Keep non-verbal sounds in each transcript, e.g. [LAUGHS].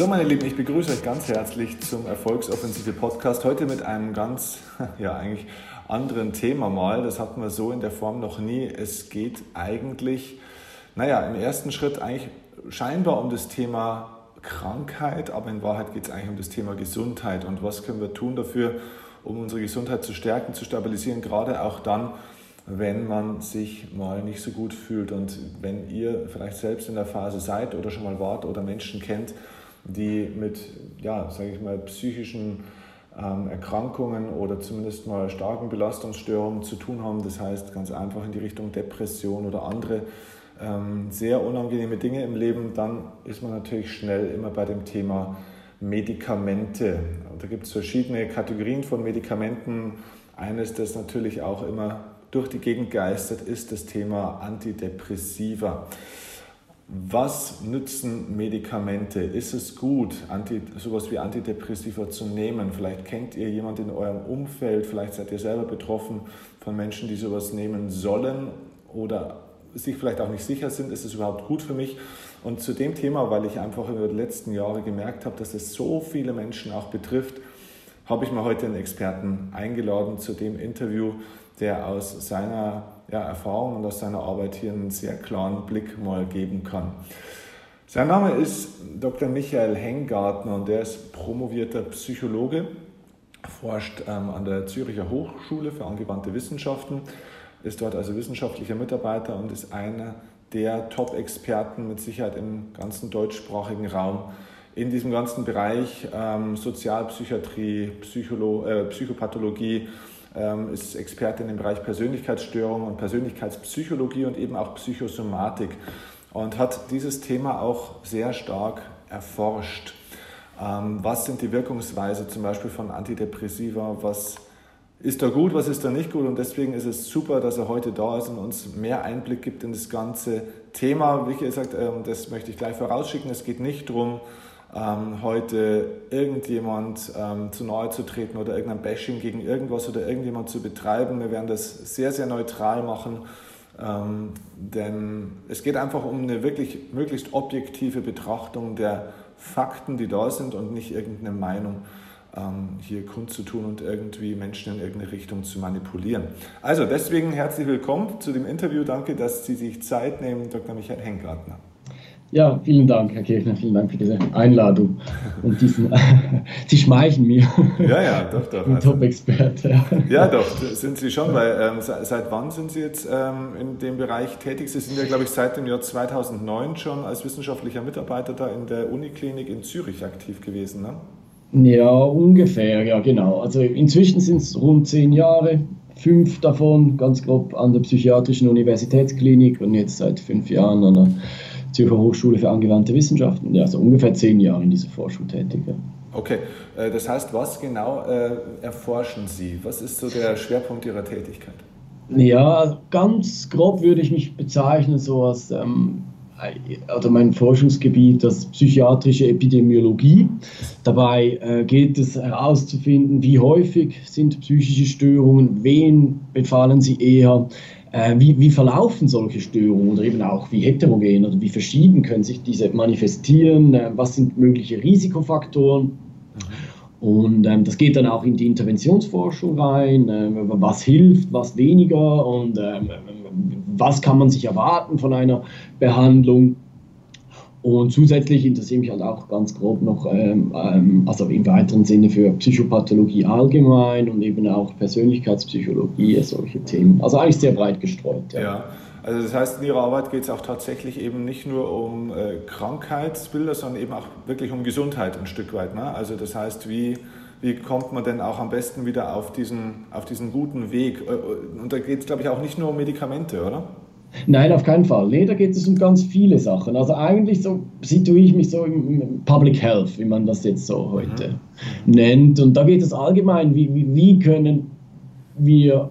So, meine Lieben, ich begrüße euch ganz herzlich zum Erfolgsoffensive Podcast. Heute mit einem ganz, [LAUGHS] ja, eigentlich anderen Thema mal. Das hatten wir so in der Form noch nie. Es geht eigentlich, naja, im ersten Schritt eigentlich scheinbar um das Thema Krankheit, aber in Wahrheit geht es eigentlich um das Thema Gesundheit. Und was können wir tun dafür, um unsere Gesundheit zu stärken, zu stabilisieren, gerade auch dann, wenn man sich mal nicht so gut fühlt. Und wenn ihr vielleicht selbst in der Phase seid oder schon mal wart oder Menschen kennt, die mit, ja, sage ich mal, psychischen ähm, Erkrankungen oder zumindest mal starken Belastungsstörungen zu tun haben. Das heißt ganz einfach in die Richtung Depression oder andere ähm, sehr unangenehme Dinge im Leben, dann ist man natürlich schnell immer bei dem Thema Medikamente. Da gibt es verschiedene Kategorien von Medikamenten. Eines, das natürlich auch immer durch die Gegend geistert, ist das Thema Antidepressiva. Was nützen Medikamente? Ist es gut, Anti, sowas wie Antidepressiva zu nehmen? Vielleicht kennt ihr jemanden in eurem Umfeld, vielleicht seid ihr selber betroffen von Menschen, die sowas nehmen sollen oder sich vielleicht auch nicht sicher sind, ist es überhaupt gut für mich? Und zu dem Thema, weil ich einfach über die letzten Jahre gemerkt habe, dass es so viele Menschen auch betrifft, habe ich mir heute einen Experten eingeladen zu dem Interview, der aus seiner ja, Erfahrung und aus seiner Arbeit hier einen sehr klaren Blick mal geben kann. Sein Name ist Dr. Michael Hengartner und der ist promovierter Psychologe, forscht ähm, an der Züricher Hochschule für angewandte Wissenschaften, ist dort also wissenschaftlicher Mitarbeiter und ist einer der Top-Experten mit Sicherheit im ganzen deutschsprachigen Raum in diesem ganzen Bereich ähm, Sozialpsychiatrie, Psycholo äh, Psychopathologie, ähm, ist Expertin im Bereich Persönlichkeitsstörungen und Persönlichkeitspsychologie und eben auch Psychosomatik und hat dieses Thema auch sehr stark erforscht. Ähm, was sind die Wirkungsweise zum Beispiel von Antidepressiva? Was ist da gut, was ist da nicht gut? Und deswegen ist es super, dass er heute da ist und uns mehr Einblick gibt in das ganze Thema. Wie gesagt, ähm, das möchte ich gleich vorausschicken. Es geht nicht darum, ähm, heute irgendjemand ähm, zu nahe zu treten oder irgendein Bashing gegen irgendwas oder irgendjemand zu betreiben. Wir werden das sehr, sehr neutral machen, ähm, denn es geht einfach um eine wirklich möglichst objektive Betrachtung der Fakten, die da sind und nicht irgendeine Meinung ähm, hier kundzutun und irgendwie Menschen in irgendeine Richtung zu manipulieren. Also deswegen herzlich willkommen zu dem Interview. Danke, dass Sie sich Zeit nehmen, Dr. Michael Hengartner. Ja, vielen Dank, Herr Kirchner, vielen Dank für diese Einladung und diesen, [LAUGHS] Sie schmeicheln mir. Ja, ja, doch, doch. Ein also, Top-Experte. Ja. ja, doch, sind Sie schon, weil ähm, seit wann sind Sie jetzt ähm, in dem Bereich tätig? Sie sind ja, glaube ich, seit dem Jahr 2009 schon als wissenschaftlicher Mitarbeiter da in der Uniklinik in Zürich aktiv gewesen, ne? Ja, ungefähr, ja, genau. Also inzwischen sind es rund zehn Jahre, fünf davon ganz grob an der Psychiatrischen Universitätsklinik und jetzt seit fünf Jahren an der Zürcher Hochschule für angewandte Wissenschaften. Ja, so ungefähr zehn Jahre in dieser Forschung tätig. Ja. Okay, äh, das heißt, was genau äh, erforschen Sie? Was ist so der Schwerpunkt Ihrer Tätigkeit? Ja, ganz grob würde ich mich bezeichnen so als ähm, oder mein Forschungsgebiet, das psychiatrische Epidemiologie. Dabei äh, geht es herauszufinden, wie häufig sind psychische Störungen, wen befallen sie eher, äh, wie, wie verlaufen solche Störungen oder eben auch wie heterogen oder wie verschieden können sich diese manifestieren, äh, was sind mögliche Risikofaktoren. Und ähm, das geht dann auch in die Interventionsforschung rein, äh, was hilft, was weniger und ähm, was kann man sich erwarten von einer Behandlung. Und zusätzlich interessiere mich halt auch ganz grob noch, ähm, ähm, also im weiteren Sinne für Psychopathologie allgemein und eben auch Persönlichkeitspsychologie, solche Themen. Also eigentlich sehr breit gestreut. Ja. ja. Also das heißt, in Ihrer Arbeit geht es auch tatsächlich eben nicht nur um äh, Krankheitsbilder, sondern eben auch wirklich um Gesundheit ein Stück weit. Ne? Also das heißt, wie, wie kommt man denn auch am besten wieder auf diesen, auf diesen guten Weg? Äh, äh, und da geht es, glaube ich, auch nicht nur um Medikamente, oder? Nein, auf keinen Fall. Nee, da geht es um ganz viele Sachen. Also eigentlich so situiere ich mich so im Public Health, wie man das jetzt so heute mhm. nennt. Und da geht es allgemein, wie, wie, wie können wir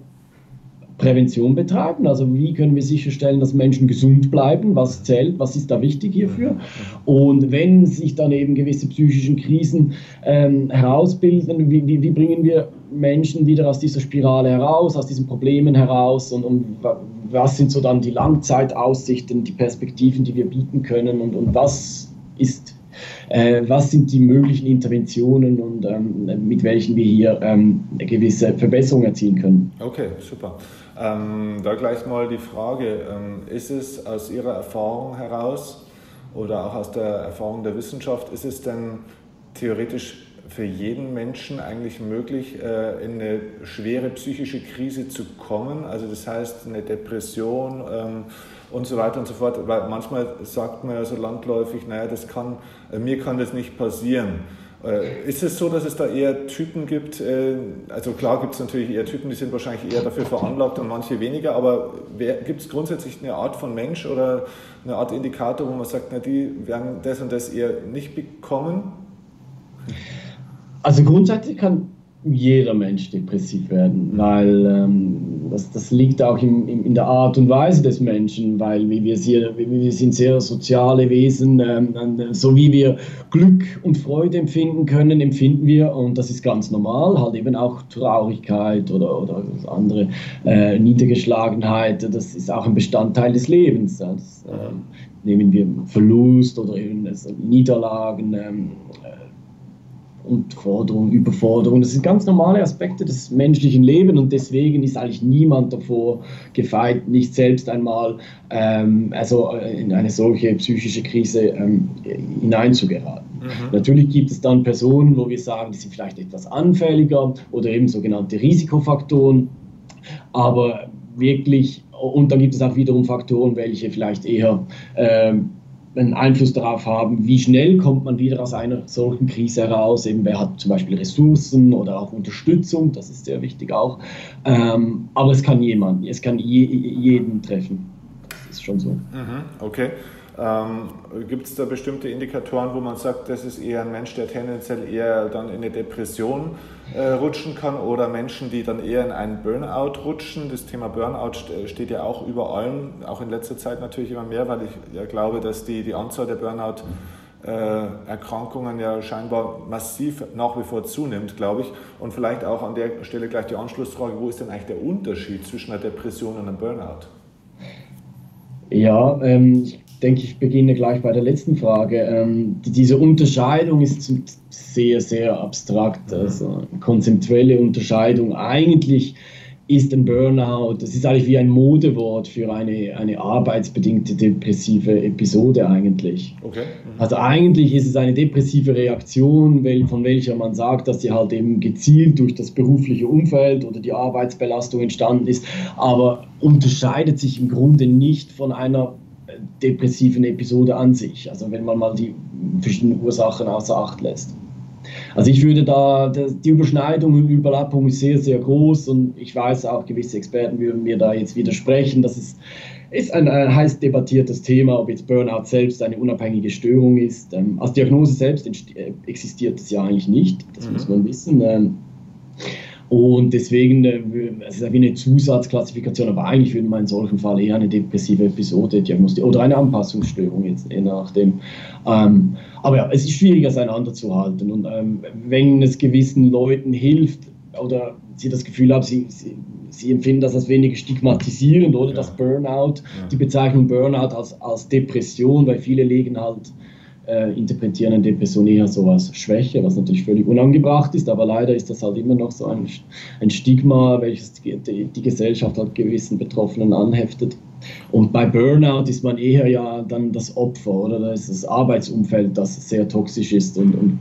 Prävention betreiben. Also wie können wir sicherstellen, dass Menschen gesund bleiben? Was zählt? Was ist da wichtig hierfür? Und wenn sich dann eben gewisse psychischen Krisen ähm, herausbilden, wie, wie, wie, bringen wir Menschen wieder aus dieser Spirale heraus, aus diesen Problemen heraus und, und was sind so dann die Langzeitaussichten, die Perspektiven, die wir bieten können und, und was ist äh, was sind die möglichen Interventionen und ähm, mit welchen wir hier ähm, gewisse Verbesserung erzielen können. Okay, super. Ähm, da gleich mal die Frage, ähm, ist es aus Ihrer Erfahrung heraus oder auch aus der Erfahrung der Wissenschaft, ist es denn theoretisch für jeden Menschen eigentlich möglich, äh, in eine schwere psychische Krise zu kommen? Also das heißt eine Depression ähm, und so weiter und so fort. Weil manchmal sagt man ja so landläufig, naja, das kann, äh, mir kann das nicht passieren. Äh, ist es so, dass es da eher Typen gibt? Also klar gibt es natürlich eher Typen, die sind wahrscheinlich eher dafür veranlagt und manche weniger, aber gibt es grundsätzlich eine Art von Mensch oder eine Art Indikator, wo man sagt, na, die werden das und das eher nicht bekommen? Also grundsätzlich kann jeder Mensch depressiv werden, weil ähm, das, das liegt auch im, im, in der Art und Weise des Menschen, weil wir, sehr, wir sind sehr soziale Wesen, ähm, so wie wir Glück und Freude empfinden können, empfinden wir, und das ist ganz normal, halt eben auch Traurigkeit oder, oder andere äh, Niedergeschlagenheit, das ist auch ein Bestandteil des Lebens. Das, äh, nehmen wir Verlust oder eben Niederlagen. Ähm, Unterforderung, Überforderung. Das sind ganz normale Aspekte des menschlichen Lebens und deswegen ist eigentlich niemand davor gefeit, nicht selbst einmal ähm, also äh, in eine solche psychische Krise ähm, hineinzugeraten. Mhm. Natürlich gibt es dann Personen, wo wir sagen, die sind vielleicht etwas anfälliger oder eben sogenannte Risikofaktoren, aber wirklich, und dann gibt es auch wiederum Faktoren, welche vielleicht eher ähm, einen Einfluss darauf haben, wie schnell kommt man wieder aus einer solchen Krise heraus. Eben wer hat zum Beispiel Ressourcen oder auch Unterstützung, das ist sehr wichtig auch. Ähm, aber es kann jemand, es kann je, jeden treffen. Das ist schon so. Mhm, okay. Ähm, Gibt es da bestimmte Indikatoren, wo man sagt, das ist eher ein Mensch, der tendenziell eher dann in eine Depression äh, rutschen kann oder Menschen, die dann eher in einen Burnout rutschen? Das Thema Burnout steht ja auch über allem, auch in letzter Zeit natürlich immer mehr, weil ich ja glaube, dass die, die Anzahl der Burnout-Erkrankungen äh, ja scheinbar massiv nach wie vor zunimmt, glaube ich. Und vielleicht auch an der Stelle gleich die Anschlussfrage, wo ist denn eigentlich der Unterschied zwischen einer Depression und einem Burnout? Ja, ähm, denke, ich beginne gleich bei der letzten Frage. Ähm, die, diese Unterscheidung ist sehr, sehr abstrakt, also konzeptuelle Unterscheidung. Eigentlich ist ein Burnout, das ist eigentlich wie ein Modewort für eine, eine arbeitsbedingte depressive Episode eigentlich. Okay. Mhm. Also eigentlich ist es eine depressive Reaktion, von welcher man sagt, dass sie halt eben gezielt durch das berufliche Umfeld oder die Arbeitsbelastung entstanden ist, aber unterscheidet sich im Grunde nicht von einer depressiven Episode an sich, also wenn man mal die verschiedenen Ursachen außer Acht lässt. Also ich würde da, die Überschneidung und Überlappung ist sehr, sehr groß und ich weiß auch, gewisse Experten würden mir da jetzt widersprechen. Das ist, ist ein, ein heiß debattiertes Thema, ob jetzt Burnout selbst eine unabhängige Störung ist. Ähm, als Diagnose selbst äh, existiert es ja eigentlich nicht, das mhm. muss man wissen. Ähm, und deswegen, äh, es ist wie eine Zusatzklassifikation, aber eigentlich würde man in solchen Fall eher eine depressive Episode diagnostizieren oder eine Anpassungsstörung, jetzt je nachdem. Ähm, aber ja, es ist schwieriger auseinanderzuhalten. Und ähm, wenn es gewissen Leuten hilft oder sie das Gefühl haben, sie, sie, sie empfinden das als weniger stigmatisierend oder ja. das Burnout, ja. die Bezeichnung Burnout als, als Depression, weil viele legen halt äh, interpretieren eine Depression eher so als Schwäche, was natürlich völlig unangebracht ist, aber leider ist das halt immer noch so ein, ein Stigma, welches die, die, die Gesellschaft halt gewissen Betroffenen anheftet. Und bei Burnout ist man eher ja dann das Opfer oder da ist das Arbeitsumfeld, das sehr toxisch ist und, und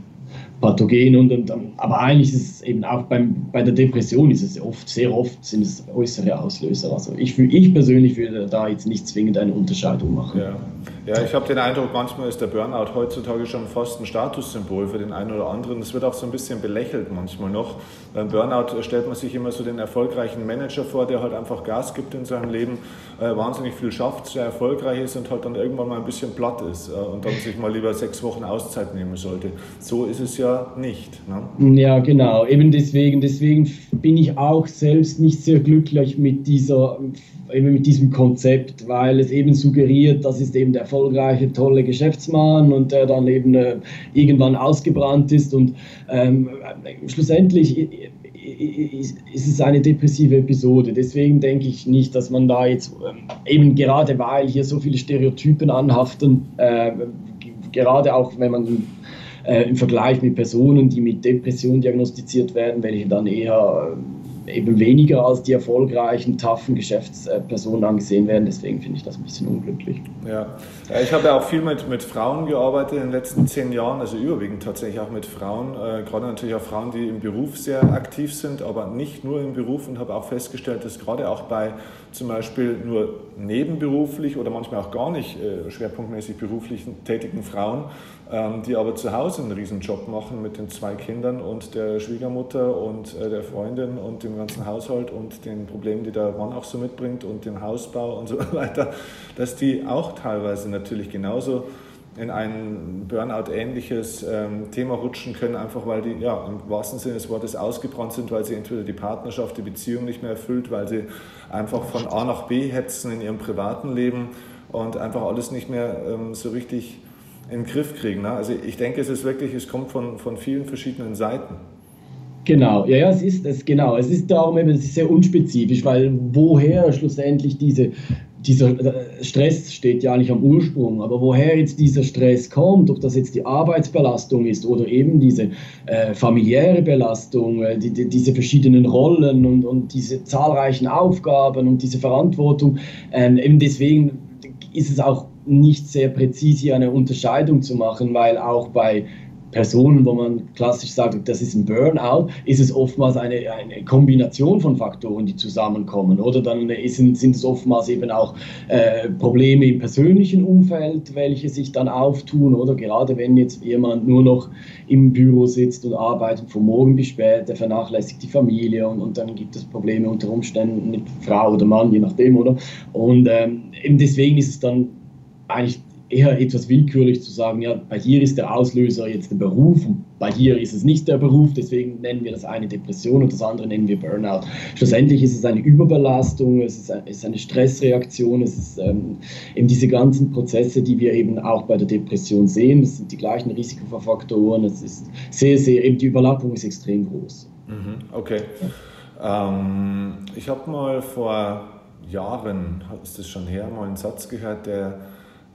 pathogen und, und, aber eigentlich ist es eben auch beim, bei der Depression ist es oft, sehr oft sind es äußere Auslöser. Also ich, ich persönlich würde da jetzt nicht zwingend eine Unterscheidung machen. Ja, ja ich habe den Eindruck, manchmal ist der Burnout heutzutage schon fast ein Statussymbol für den einen oder anderen. Es wird auch so ein bisschen belächelt manchmal noch. Beim Burnout stellt man sich immer so den erfolgreichen Manager vor, der halt einfach Gas gibt in seinem Leben, äh, wahnsinnig viel schafft, sehr erfolgreich ist und halt dann irgendwann mal ein bisschen platt ist äh, und dann sich mal lieber sechs Wochen Auszeit nehmen sollte. So ist es ja nicht. Ne? Ja, genau. Eben deswegen, deswegen bin ich auch selbst nicht sehr glücklich mit dieser eben mit diesem Konzept, weil es eben suggeriert, das ist eben der erfolgreiche, tolle Geschäftsmann und der dann eben äh, irgendwann ausgebrannt ist und ähm, schlussendlich ist es eine depressive Episode. Deswegen denke ich nicht, dass man da jetzt ähm, eben gerade weil hier so viele Stereotypen anhaften, äh, gerade auch wenn man äh, im Vergleich mit Personen, die mit Depression diagnostiziert werden, welche dann eher eben weniger als die erfolgreichen, taffen Geschäftspersonen angesehen werden. Deswegen finde ich das ein bisschen unglücklich. Ja, ich habe ja auch viel mit, mit Frauen gearbeitet in den letzten zehn Jahren, also überwiegend tatsächlich auch mit Frauen, äh, gerade natürlich auch Frauen, die im Beruf sehr aktiv sind, aber nicht nur im Beruf und habe auch festgestellt, dass gerade auch bei zum Beispiel nur nebenberuflich oder manchmal auch gar nicht äh, schwerpunktmäßig beruflich tätigen Frauen die aber zu Hause einen Riesenjob machen mit den zwei Kindern und der Schwiegermutter und äh, der Freundin und dem ganzen Haushalt und den Problemen, die der Mann auch so mitbringt und dem Hausbau und so [LAUGHS] weiter, dass die auch teilweise natürlich genauso in ein Burnout-ähnliches ähm, Thema rutschen können, einfach weil die ja, im wahrsten Sinne des Wortes ausgebrannt sind, weil sie entweder die Partnerschaft, die Beziehung nicht mehr erfüllt, weil sie einfach von A nach B hetzen in ihrem privaten Leben und einfach alles nicht mehr ähm, so richtig in den Griff kriegen. Ne? Also ich denke, es ist wirklich, es kommt von, von vielen verschiedenen Seiten. Genau, ja, ja, es ist es, genau. Es ist darum eben, es ist sehr unspezifisch, weil woher schlussendlich diese, dieser äh, Stress steht ja nicht am Ursprung, aber woher jetzt dieser Stress kommt, ob das jetzt die Arbeitsbelastung ist oder eben diese äh, familiäre Belastung, äh, die, die, diese verschiedenen Rollen und, und diese zahlreichen Aufgaben und diese Verantwortung, ähm, eben deswegen ist es auch nicht sehr präzise eine Unterscheidung zu machen, weil auch bei Personen, wo man klassisch sagt, das ist ein Burnout, ist es oftmals eine, eine Kombination von Faktoren, die zusammenkommen. Oder dann sind, sind es oftmals eben auch äh, Probleme im persönlichen Umfeld, welche sich dann auftun. Oder gerade wenn jetzt jemand nur noch im Büro sitzt und arbeitet von morgen bis spät, der vernachlässigt die Familie und, und dann gibt es Probleme unter Umständen mit Frau oder Mann, je nachdem. Oder? Und ähm, eben deswegen ist es dann eigentlich eher etwas willkürlich zu sagen, ja, bei dir ist der Auslöser jetzt der Beruf und bei dir ist es nicht der Beruf, deswegen nennen wir das eine Depression und das andere nennen wir Burnout. Schlussendlich ist es eine Überbelastung, es ist, es ist eine Stressreaktion, es ist ähm, eben diese ganzen Prozesse, die wir eben auch bei der Depression sehen, das sind die gleichen Risikofaktoren, es ist sehr, sehr, eben die Überlappung ist extrem groß. Mhm, okay. Ähm, ich habe mal vor Jahren, ist das schon her, mal einen Satz gehört, der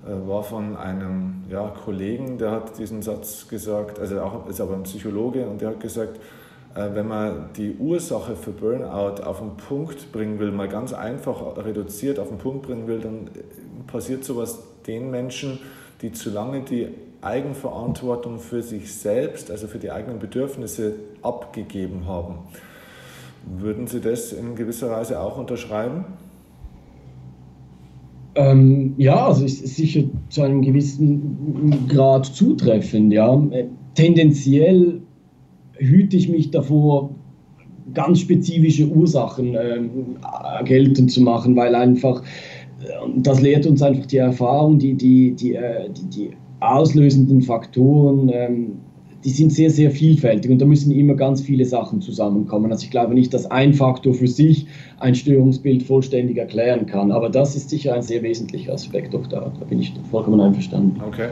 war von einem ja, Kollegen, der hat diesen Satz gesagt, also auch, ist aber ein Psychologe und der hat gesagt, äh, wenn man die Ursache für Burnout auf den Punkt bringen will, mal ganz einfach reduziert auf den Punkt bringen will, dann äh, passiert sowas den Menschen, die zu lange die Eigenverantwortung für sich selbst, also für die eigenen Bedürfnisse abgegeben haben. Würden Sie das in gewisser Weise auch unterschreiben? Ähm, ja, also ist sicher zu einem gewissen Grad zutreffend. Ja. Tendenziell hüte ich mich davor, ganz spezifische Ursachen ähm, geltend zu machen, weil einfach, äh, das lehrt uns einfach die Erfahrung, die, die, die, äh, die, die auslösenden Faktoren ähm, die sind sehr, sehr vielfältig und da müssen immer ganz viele Sachen zusammenkommen. Also ich glaube nicht, dass ein Faktor für sich ein Störungsbild vollständig erklären kann, aber das ist sicher ein sehr wesentlicher Aspekt, doch da, da bin ich vollkommen einverstanden. Okay.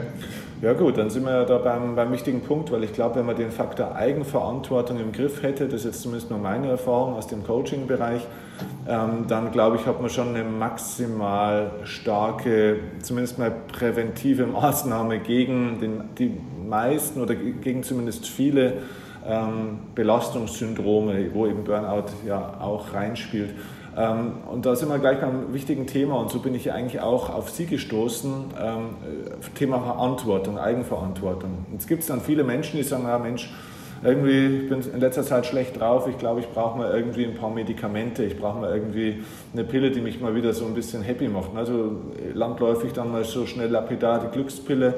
Ja gut, dann sind wir ja da beim, beim wichtigen Punkt, weil ich glaube, wenn man den Faktor Eigenverantwortung im Griff hätte, das ist jetzt zumindest nur meine Erfahrung aus dem Coaching-Bereich, ähm, dann glaube ich, hat man schon eine maximal starke, zumindest mal präventive Maßnahme gegen den, die meisten oder gegen zumindest viele ähm, Belastungssyndrome, wo eben Burnout ja auch reinspielt. Ähm, und da sind wir gleich beim wichtigen Thema und so bin ich eigentlich auch auf Sie gestoßen, ähm, Thema Verantwortung, Eigenverantwortung. Jetzt gibt es dann viele Menschen, die sagen, ja Mensch, irgendwie, ich bin in letzter Zeit schlecht drauf, ich glaube, ich brauche mal irgendwie ein paar Medikamente, ich brauche mal irgendwie eine Pille, die mich mal wieder so ein bisschen happy macht. Also landläufig dann mal so schnell lapidar die Glückspille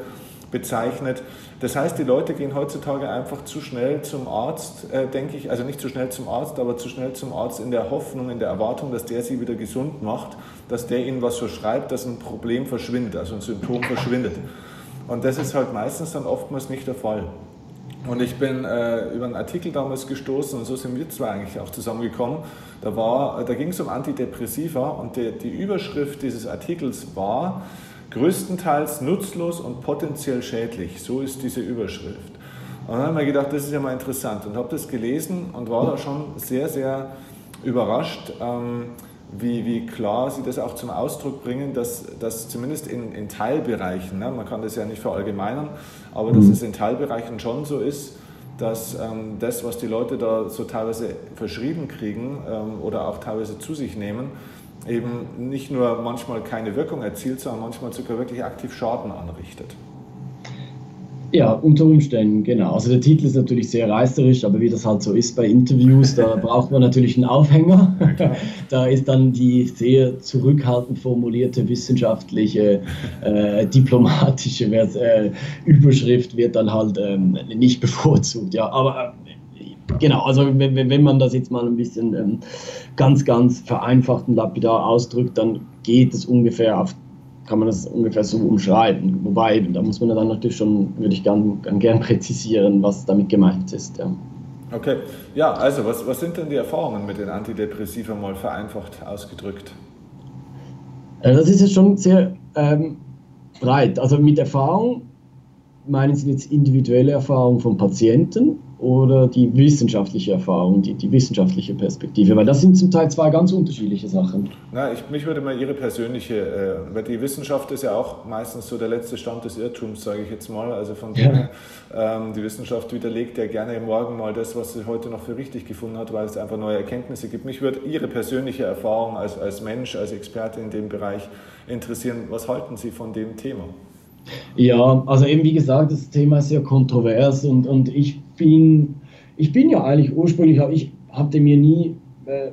bezeichnet. Das heißt, die Leute gehen heutzutage einfach zu schnell zum Arzt, äh, denke ich, also nicht zu schnell zum Arzt, aber zu schnell zum Arzt in der Hoffnung, in der Erwartung, dass der sie wieder gesund macht, dass der ihnen was verschreibt, dass ein Problem verschwindet, also ein Symptom verschwindet. Und das ist halt meistens dann oftmals nicht der Fall. Und ich bin äh, über einen Artikel damals gestoßen und so sind wir zwei eigentlich auch zusammengekommen. Da, da ging es um Antidepressiva und die, die Überschrift dieses Artikels war, größtenteils nutzlos und potenziell schädlich. So ist diese Überschrift. Und dann habe ich mir gedacht, das ist ja mal interessant und habe das gelesen und war da schon sehr, sehr überrascht, ähm, wie, wie klar Sie das auch zum Ausdruck bringen, dass, dass zumindest in, in Teilbereichen, ne, man kann das ja nicht verallgemeinern, aber mhm. dass es in Teilbereichen schon so ist, dass ähm, das, was die Leute da so teilweise verschrieben kriegen ähm, oder auch teilweise zu sich nehmen, eben nicht nur manchmal keine Wirkung erzielt, sondern manchmal sogar wirklich aktiv Schaden anrichtet. Ja, unter Umständen, genau. Also der Titel ist natürlich sehr reißerisch, aber wie das halt so ist bei Interviews, da [LAUGHS] braucht man natürlich einen Aufhänger. [LAUGHS] da ist dann die sehr zurückhaltend formulierte wissenschaftliche, äh, diplomatische äh, Überschrift wird dann halt ähm, nicht bevorzugt. Ja, aber äh, genau, also wenn, wenn man das jetzt mal ein bisschen ähm, ganz, ganz vereinfacht und lapidar ausdrückt, dann geht es ungefähr auf kann man das ungefähr so umschreiben. Wobei, da muss man dann natürlich schon, würde ich gern, gern, gern präzisieren, was damit gemeint ist. Ja. Okay, ja, also was, was sind denn die Erfahrungen mit den Antidepressiva mal vereinfacht ausgedrückt? Äh, das ist jetzt schon sehr ähm, breit. Also mit Erfahrung meinen Sie jetzt individuelle Erfahrung von Patienten oder die wissenschaftliche Erfahrung, die, die wissenschaftliche Perspektive? Weil das sind zum Teil zwei ganz unterschiedliche Sachen. Na, ich, mich würde mal Ihre persönliche, äh, weil die Wissenschaft ist ja auch meistens so der letzte Stand des Irrtums, sage ich jetzt mal. Also von dem ja. ähm, die Wissenschaft widerlegt ja gerne morgen mal das, was sie heute noch für richtig gefunden hat, weil es einfach neue Erkenntnisse gibt. Mich würde Ihre persönliche Erfahrung als, als Mensch, als Experte in dem Bereich interessieren. Was halten Sie von dem Thema? Ja, also eben wie gesagt, das Thema ist sehr kontrovers und, und ich bin, ich bin ja eigentlich ursprünglich, ich hatte mir nie äh,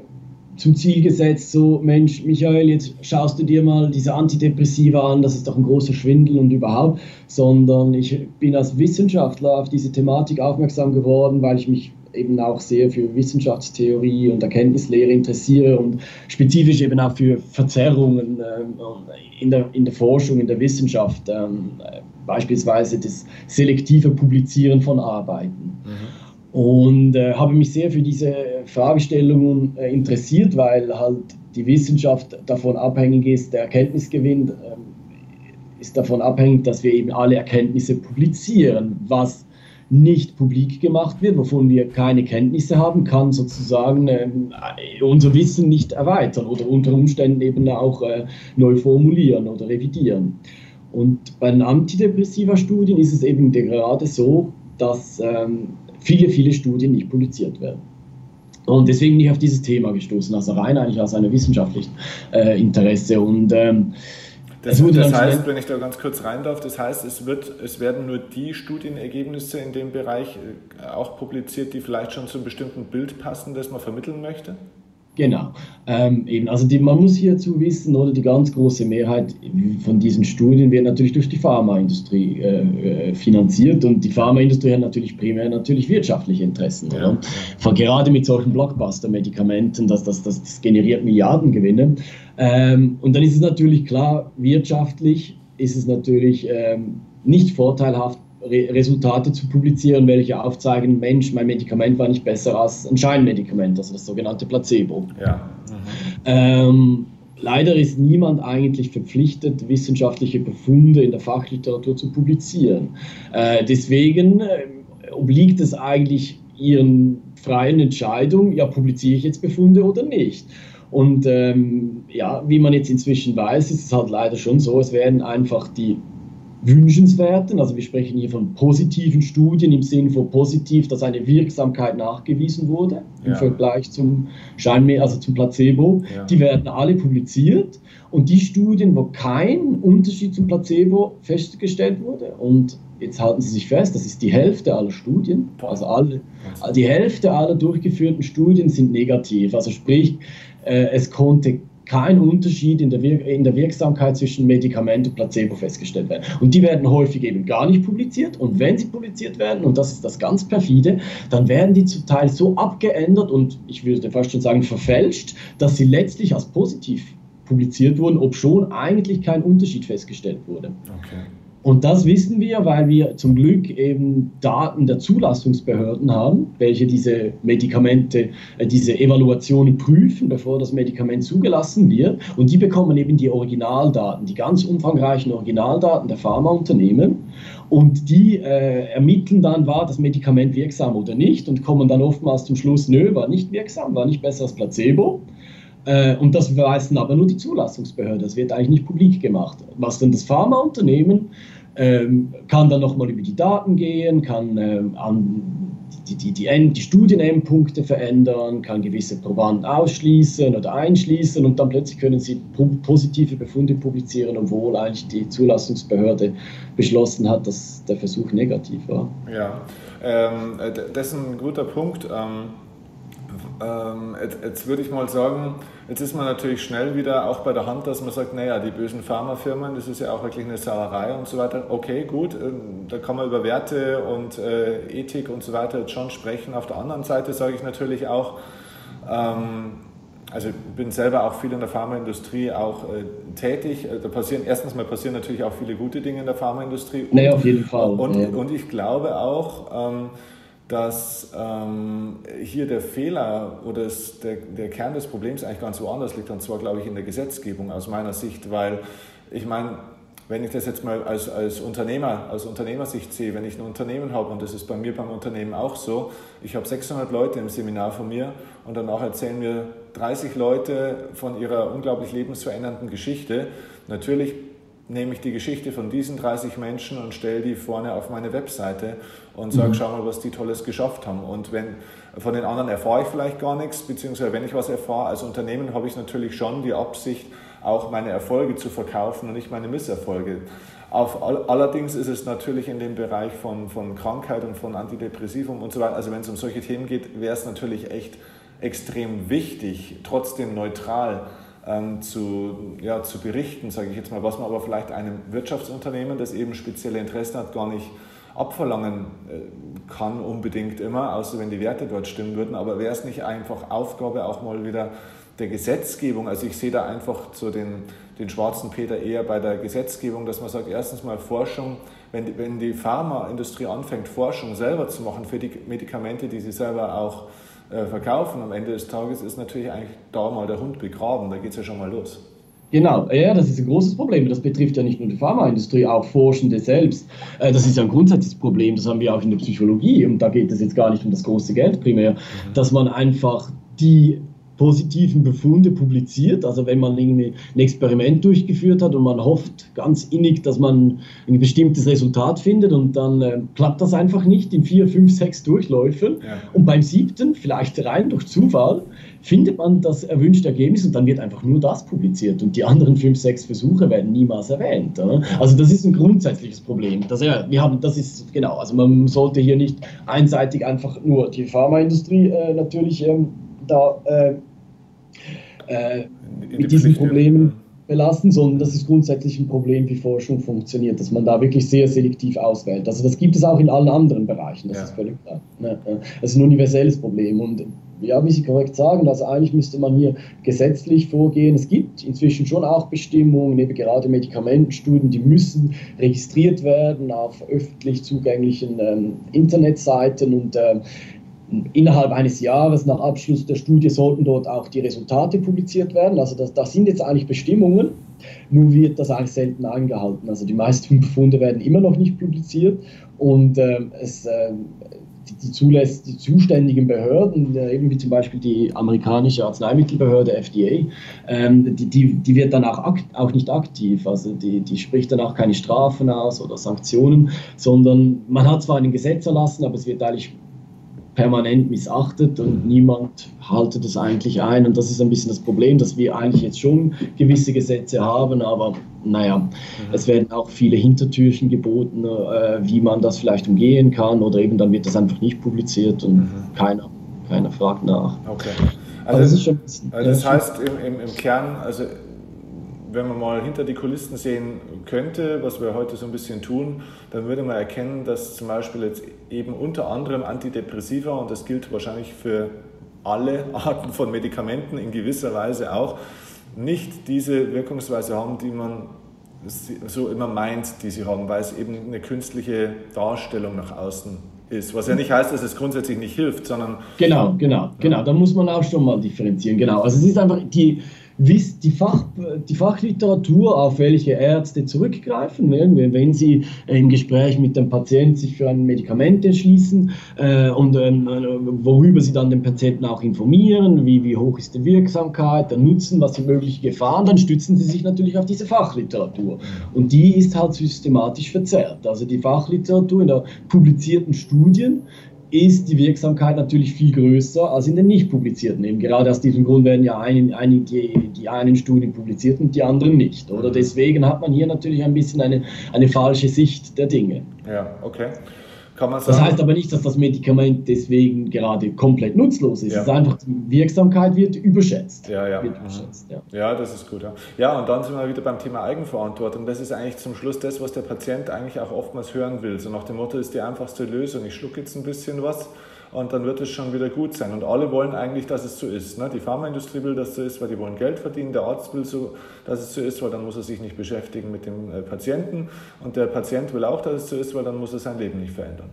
zum Ziel gesetzt, so Mensch, Michael, jetzt schaust du dir mal diese Antidepressiva an, das ist doch ein großer Schwindel und überhaupt, sondern ich bin als Wissenschaftler auf diese Thematik aufmerksam geworden, weil ich mich eben auch sehr für Wissenschaftstheorie und Erkenntnislehre interessiere und spezifisch eben auch für Verzerrungen äh, in, der, in der Forschung, in der Wissenschaft, ähm, beispielsweise das selektive Publizieren von Arbeiten. Mhm. Und äh, habe mich sehr für diese Fragestellungen äh, interessiert, weil halt die Wissenschaft davon abhängig ist, der Erkenntnisgewinn äh, ist davon abhängig, dass wir eben alle Erkenntnisse publizieren, was nicht publik gemacht wird, wovon wir keine Kenntnisse haben, kann sozusagen äh, unser Wissen nicht erweitern oder unter Umständen eben auch äh, neu formulieren oder revidieren. Und bei den antidepressiva Studien ist es eben gerade so, dass ähm, viele, viele Studien nicht publiziert werden. Und deswegen bin ich auf dieses Thema gestoßen, also rein eigentlich aus einem wissenschaftlichen äh, Interesse. Und ähm, das, das heißt, wenn ich da ganz kurz rein darf, das heißt, es, wird, es werden nur die Studienergebnisse in dem Bereich äh, auch publiziert, die vielleicht schon zu einem bestimmten Bild passen, das man vermitteln möchte? Genau. Ähm, eben, also die, man muss hierzu wissen, oder die ganz große Mehrheit von diesen Studien wird natürlich durch die Pharmaindustrie äh, äh finanziert und die Pharmaindustrie hat natürlich primär natürlich wirtschaftliche Interessen. Ja. Gerade mit solchen Blockbuster-Medikamenten, das, das, das, das, generiert Milliardengewinne. Ähm, und dann ist es natürlich klar, wirtschaftlich ist es natürlich ähm, nicht vorteilhaft, Re Resultate zu publizieren, welche aufzeigen, Mensch, mein Medikament war nicht besser als ein Scheinmedikament, also das sogenannte Placebo. Ja. Mhm. Ähm, leider ist niemand eigentlich verpflichtet, wissenschaftliche Befunde in der Fachliteratur zu publizieren. Äh, deswegen äh, obliegt es eigentlich ihren freien Entscheidungen, ja, publiziere ich jetzt Befunde oder nicht. Und ähm, ja, wie man jetzt inzwischen weiß, ist es halt leider schon so, es werden einfach die wünschenswerten, also wir sprechen hier von positiven Studien im Sinne von positiv, dass eine Wirksamkeit nachgewiesen wurde. Im Vergleich zum Scheinmehr, also zum Placebo, ja. die werden alle publiziert. Und die Studien, wo kein Unterschied zum Placebo festgestellt wurde und jetzt halten Sie sich fest, das ist die Hälfte aller Studien, also alle, die Hälfte aller durchgeführten Studien sind negativ, also sprich, äh, es konnte kein Unterschied in der, Wir in der Wirksamkeit zwischen Medikament und Placebo festgestellt werden. Und die werden häufig eben gar nicht publiziert. Und wenn sie publiziert werden, und das ist das ganz perfide, dann werden die zum Teil so abgeändert und ich würde fast schon sagen verfälscht, dass sie letztlich als positiv publiziert wurden, obschon eigentlich kein Unterschied festgestellt wurde. Okay. Und das wissen wir, weil wir zum Glück eben Daten der Zulassungsbehörden haben, welche diese Medikamente, äh, diese Evaluationen prüfen, bevor das Medikament zugelassen wird. Und die bekommen eben die Originaldaten, die ganz umfangreichen Originaldaten der Pharmaunternehmen. Und die äh, ermitteln dann, war das Medikament wirksam oder nicht und kommen dann oftmals zum Schluss, nö, war nicht wirksam, war nicht besser als Placebo. Äh, und das weiß aber nur die Zulassungsbehörde. Das wird eigentlich nicht publik gemacht. Was dann das Pharmaunternehmen ähm, kann dann nochmal über die Daten gehen, kann ähm, an die, die, die, die Studienendpunkte verändern, kann gewisse Probanden ausschließen oder einschließen und dann plötzlich können sie positive Befunde publizieren, obwohl eigentlich die Zulassungsbehörde beschlossen hat, dass der Versuch negativ war. Ja, ähm, das ist ein guter Punkt. Ähm, ähm, jetzt, jetzt, würde ich mal sagen, jetzt ist man natürlich schnell wieder auch bei der Hand, dass man sagt, naja, die bösen Pharmafirmen, das ist ja auch wirklich eine Sauerei und so weiter. Okay, gut, ähm, da kann man über Werte und äh, Ethik und so weiter jetzt schon sprechen. Auf der anderen Seite sage ich natürlich auch, ähm, also ich bin selber auch viel in der Pharmaindustrie auch äh, tätig. Äh, da passieren erstens mal passieren natürlich auch viele gute Dinge in der Pharmaindustrie. Nee, auf jeden Fall. Und, ja. und ich glaube auch, ähm, dass ähm, hier der Fehler oder das, der, der Kern des Problems eigentlich ganz woanders liegt, und zwar, glaube ich, in der Gesetzgebung aus meiner Sicht, weil ich meine, wenn ich das jetzt mal als, als Unternehmer, aus Unternehmersicht sehe, wenn ich ein Unternehmen habe, und das ist bei mir beim Unternehmen auch so, ich habe 600 Leute im Seminar von mir und danach erzählen mir 30 Leute von ihrer unglaublich lebensverändernden Geschichte. Natürlich nehme ich die Geschichte von diesen 30 Menschen und stelle die vorne auf meine Webseite und sage, mhm. schau mal, was die Tolles geschafft haben. Und wenn von den anderen erfahre ich vielleicht gar nichts, beziehungsweise wenn ich was erfahre, als Unternehmen habe ich natürlich schon die Absicht, auch meine Erfolge zu verkaufen und nicht meine Misserfolge. Auf, allerdings ist es natürlich in dem Bereich von, von Krankheit und von Antidepressivum und so weiter, also wenn es um solche Themen geht, wäre es natürlich echt extrem wichtig, trotzdem neutral ähm, zu, ja, zu berichten, sage ich jetzt mal, was man aber vielleicht einem Wirtschaftsunternehmen, das eben spezielle Interessen hat, gar nicht abverlangen äh, kann unbedingt immer, außer wenn die Werte dort stimmen würden. Aber wäre es nicht einfach Aufgabe auch mal wieder der Gesetzgebung? Also ich sehe da einfach so den, den schwarzen Peter eher bei der Gesetzgebung, dass man sagt, erstens mal Forschung, wenn, wenn die Pharmaindustrie anfängt, Forschung selber zu machen für die Medikamente, die sie selber auch äh, verkaufen. Am Ende des Tages ist natürlich eigentlich da mal der Hund begraben, da geht es ja schon mal los. Genau, ja, das ist ein großes Problem. Das betrifft ja nicht nur die Pharmaindustrie, auch Forschende selbst. Äh, das ist ja ein grundsätzliches Problem, das haben wir auch in der Psychologie und da geht es jetzt gar nicht um das große Geld primär, mhm. dass man einfach die positiven Befunde publiziert. Also wenn man irgendwie ein Experiment durchgeführt hat und man hofft ganz innig, dass man ein bestimmtes Resultat findet und dann äh, klappt das einfach nicht in vier, fünf, sechs Durchläufen. Ja. Und beim siebten, vielleicht rein durch Zufall, findet man das erwünschte Ergebnis und dann wird einfach nur das publiziert und die anderen fünf, sechs Versuche werden niemals erwähnt. Oder? Also das ist ein grundsätzliches Problem. Das, ja, wir haben, das ist genau, also man sollte hier nicht einseitig einfach nur die Pharmaindustrie äh, natürlich ähm, da äh, äh, mit diesen Problemen belasten, sondern das ist grundsätzlich ein Problem, wie Forschung funktioniert, dass man da wirklich sehr selektiv auswählt. Also das gibt es auch in allen anderen Bereichen, das ja. ist völlig klar. Das ist ein universelles Problem und ja, wie Sie korrekt sagen, also eigentlich müsste man hier gesetzlich vorgehen. Es gibt inzwischen schon auch Bestimmungen, eben gerade Medikamentenstudien, die müssen registriert werden auf öffentlich zugänglichen ähm, Internetseiten und äh, innerhalb eines Jahres nach Abschluss der Studie sollten dort auch die Resultate publiziert werden. Also das, das sind jetzt eigentlich Bestimmungen, nur wird das eigentlich selten eingehalten. Also die meisten Befunde werden immer noch nicht publiziert und äh, es, äh, die, die, zulässt, die zuständigen Behörden, äh, eben wie zum Beispiel die amerikanische Arzneimittelbehörde FDA, ähm, die, die, die wird dann auch, auch nicht aktiv. Also die, die spricht dann auch keine Strafen aus oder Sanktionen, sondern man hat zwar ein Gesetz erlassen, aber es wird eigentlich permanent missachtet und niemand haltet es eigentlich ein. Und das ist ein bisschen das Problem, dass wir eigentlich jetzt schon gewisse Gesetze haben, aber naja, mhm. es werden auch viele Hintertürchen geboten, äh, wie man das vielleicht umgehen kann oder eben dann wird das einfach nicht publiziert und mhm. keiner, keiner fragt nach. Okay. Also, also das, schon, also das heißt im, im, im Kern, also wenn man mal hinter die Kulissen sehen könnte, was wir heute so ein bisschen tun, dann würde man erkennen, dass zum Beispiel jetzt eben unter anderem Antidepressiva, und das gilt wahrscheinlich für alle [LAUGHS] Arten von Medikamenten in gewisser Weise auch, nicht diese Wirkungsweise haben, die man so immer meint, die sie haben, weil es eben eine künstliche Darstellung nach außen ist. Was ja nicht heißt, dass es grundsätzlich nicht hilft, sondern. Genau, genau, genau. Da muss man auch schon mal differenzieren. Genau. Also es ist einfach die wisst die, Fach, die Fachliteratur, auf welche Ärzte zurückgreifen, wenn, wenn sie im Gespräch mit dem Patienten sich für ein Medikament entschließen äh, und äh, worüber sie dann den Patienten auch informieren, wie, wie hoch ist die Wirksamkeit, der Nutzen, was sind mögliche Gefahren, dann stützen sie sich natürlich auf diese Fachliteratur. Und die ist halt systematisch verzerrt. Also die Fachliteratur in der publizierten Studien ist die Wirksamkeit natürlich viel größer als in den nicht publizierten. Eben gerade aus diesem Grund werden ja ein, ein, die, die einen Studien publiziert und die anderen nicht. Oder deswegen hat man hier natürlich ein bisschen eine, eine falsche Sicht der Dinge. Ja, okay. Kann man sagen. Das heißt aber nicht, dass das Medikament deswegen gerade komplett nutzlos ist. Ja. Es ist einfach, die Wirksamkeit wird überschätzt. Ja, ja. Wird mhm. überschätzt, ja. ja, das ist gut. Ja. ja, und dann sind wir wieder beim Thema Eigenverantwortung. Das ist eigentlich zum Schluss das, was der Patient eigentlich auch oftmals hören will. So nach dem Motto ist die einfachste Lösung. Ich schlucke jetzt ein bisschen was und dann wird es schon wieder gut sein. Und alle wollen eigentlich, dass es so ist. Ne? Die Pharmaindustrie will, dass es so ist, weil die wollen Geld verdienen. Der Arzt will, so, dass es so ist, weil dann muss er sich nicht beschäftigen mit dem äh, Patienten. Und der Patient will auch, dass es so ist, weil dann muss er sein Leben nicht verändern.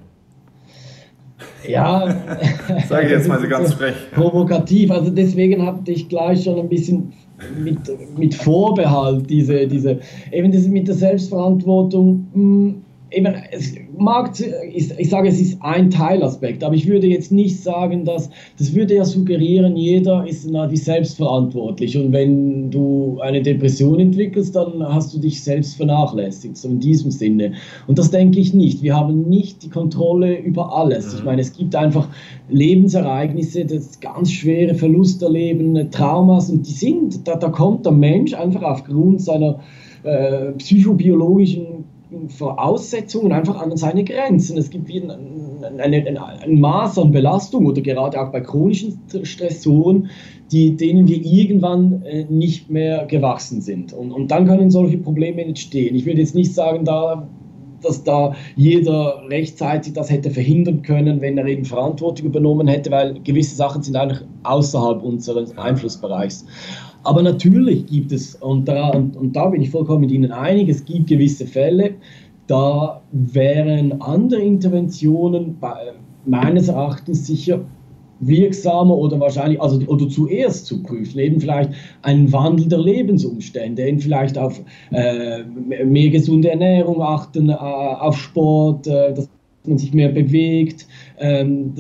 Ja, [LAUGHS] sage ich jetzt mal so ganz frech. Provokativ, also deswegen habe ich gleich schon ein bisschen mit, mit Vorbehalt diese, diese, eben das mit der Selbstverantwortung. Mh, hm, eben, es mag, ich, ich sage, es ist ein Teilaspekt, aber ich würde jetzt nicht sagen, dass, das würde ja suggerieren, jeder ist na, wie selbstverantwortlich und wenn du eine Depression entwickelst, dann hast du dich selbst vernachlässigt, so in diesem Sinne. Und das denke ich nicht. Wir haben nicht die Kontrolle über alles. Ich mhm. meine, es gibt einfach Lebensereignisse, das ganz schwere Verlust erleben, Traumas und die sind, da, da kommt der Mensch einfach aufgrund seiner äh, psychobiologischen Voraussetzungen einfach an seine Grenzen. Es gibt ein, eine, ein, ein Maß an Belastung oder gerade auch bei chronischen Stressoren, die, denen wir irgendwann äh, nicht mehr gewachsen sind. Und, und dann können solche Probleme entstehen. Ich würde jetzt nicht sagen, da, dass da jeder rechtzeitig das hätte verhindern können, wenn er eben Verantwortung übernommen hätte, weil gewisse Sachen sind eigentlich außerhalb unseres Einflussbereichs. Aber natürlich gibt es, und da, und, und da bin ich vollkommen mit Ihnen einig, es gibt gewisse Fälle, da wären andere Interventionen bei, meines Erachtens sicher wirksamer oder wahrscheinlich, also oder zuerst zu prüfen, eben vielleicht einen Wandel der Lebensumstände, eben vielleicht auf äh, mehr gesunde Ernährung achten, äh, auf Sport, äh, dass man sich mehr bewegt, ähm,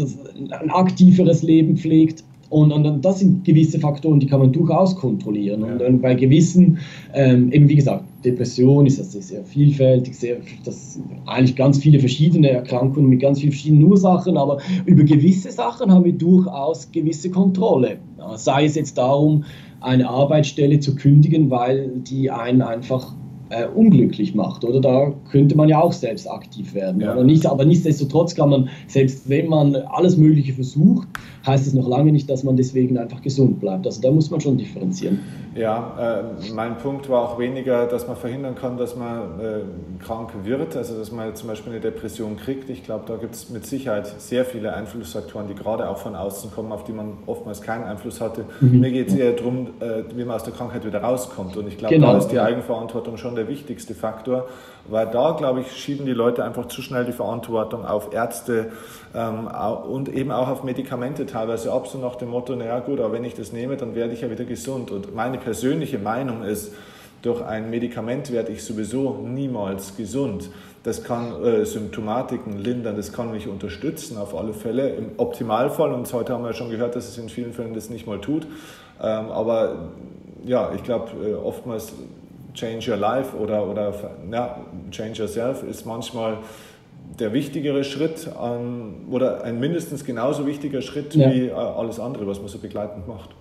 ein aktiveres Leben pflegt. Und, und, das sind gewisse Faktoren, die kann man durchaus kontrollieren. Und, und bei gewissen, ähm, eben wie gesagt, Depression ist das sehr vielfältig, sehr, das sind eigentlich ganz viele verschiedene Erkrankungen mit ganz vielen verschiedenen Ursachen, aber über gewisse Sachen haben wir durchaus gewisse Kontrolle. Sei es jetzt darum, eine Arbeitsstelle zu kündigen, weil die einen einfach äh, unglücklich macht. Oder da könnte man ja auch selbst aktiv werden. Ja. Aber, nicht, aber nichtsdestotrotz kann man, selbst wenn man alles Mögliche versucht, heißt es noch lange nicht, dass man deswegen einfach gesund bleibt. Also da muss man schon differenzieren. Ja, äh, mein Punkt war auch weniger, dass man verhindern kann, dass man äh, krank wird, also dass man zum Beispiel eine Depression kriegt. Ich glaube, da gibt es mit Sicherheit sehr viele Einflussfaktoren, die gerade auch von außen kommen, auf die man oftmals keinen Einfluss hatte. Mhm. Mir geht es eher darum, äh, wie man aus der Krankheit wieder rauskommt. Und ich glaube, genau. da ist die Eigenverantwortung schon der wichtigste Faktor, weil da, glaube ich, schieben die Leute einfach zu schnell die Verantwortung auf Ärzte ähm, und eben auch auf Medikamente teilweise ab, so nach dem Motto, naja gut, aber wenn ich das nehme, dann werde ich ja wieder gesund. Und meine persönliche Meinung ist, durch ein Medikament werde ich sowieso niemals gesund. Das kann äh, Symptomatiken lindern, das kann mich unterstützen auf alle Fälle. Im Optimalfall, und heute haben wir schon gehört, dass es in vielen Fällen das nicht mal tut. Ähm, aber ja, ich glaube, äh, oftmals Change Your Life oder, oder ja, Change Yourself ist manchmal der wichtigere Schritt ähm, oder ein mindestens genauso wichtiger Schritt ja. wie äh, alles andere, was man so begleitend macht.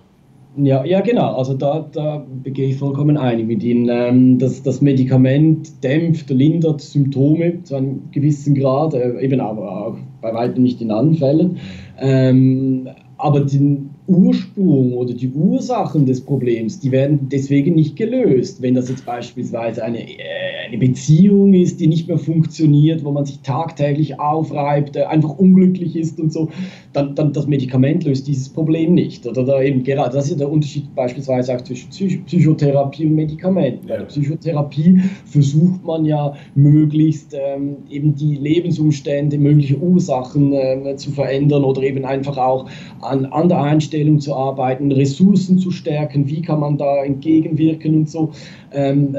Ja, ja, genau. Also da, da gehe ich vollkommen einig mit Ihnen. Ähm, das, das Medikament dämpft, lindert Symptome zu einem gewissen Grad, äh, eben aber auch bei weitem nicht in allen Fällen. Ähm, aber den Ursprung oder die Ursachen des Problems, die werden deswegen nicht gelöst. Wenn das jetzt beispielsweise eine, äh, eine Beziehung ist, die nicht mehr funktioniert, wo man sich tagtäglich aufreibt, äh, einfach unglücklich ist und so, dann, dann das Medikament löst dieses Problem nicht. Oder da eben gerade, das ist der Unterschied beispielsweise auch zwischen Psych Psychotherapie und Medikamenten. Bei der Psychotherapie versucht man ja möglichst ähm, eben die Lebensumstände, mögliche Ursachen äh, zu verändern oder eben einfach auch an, an der Einstellung zu arbeiten, Ressourcen zu stärken, wie kann man da entgegenwirken und so. Ähm,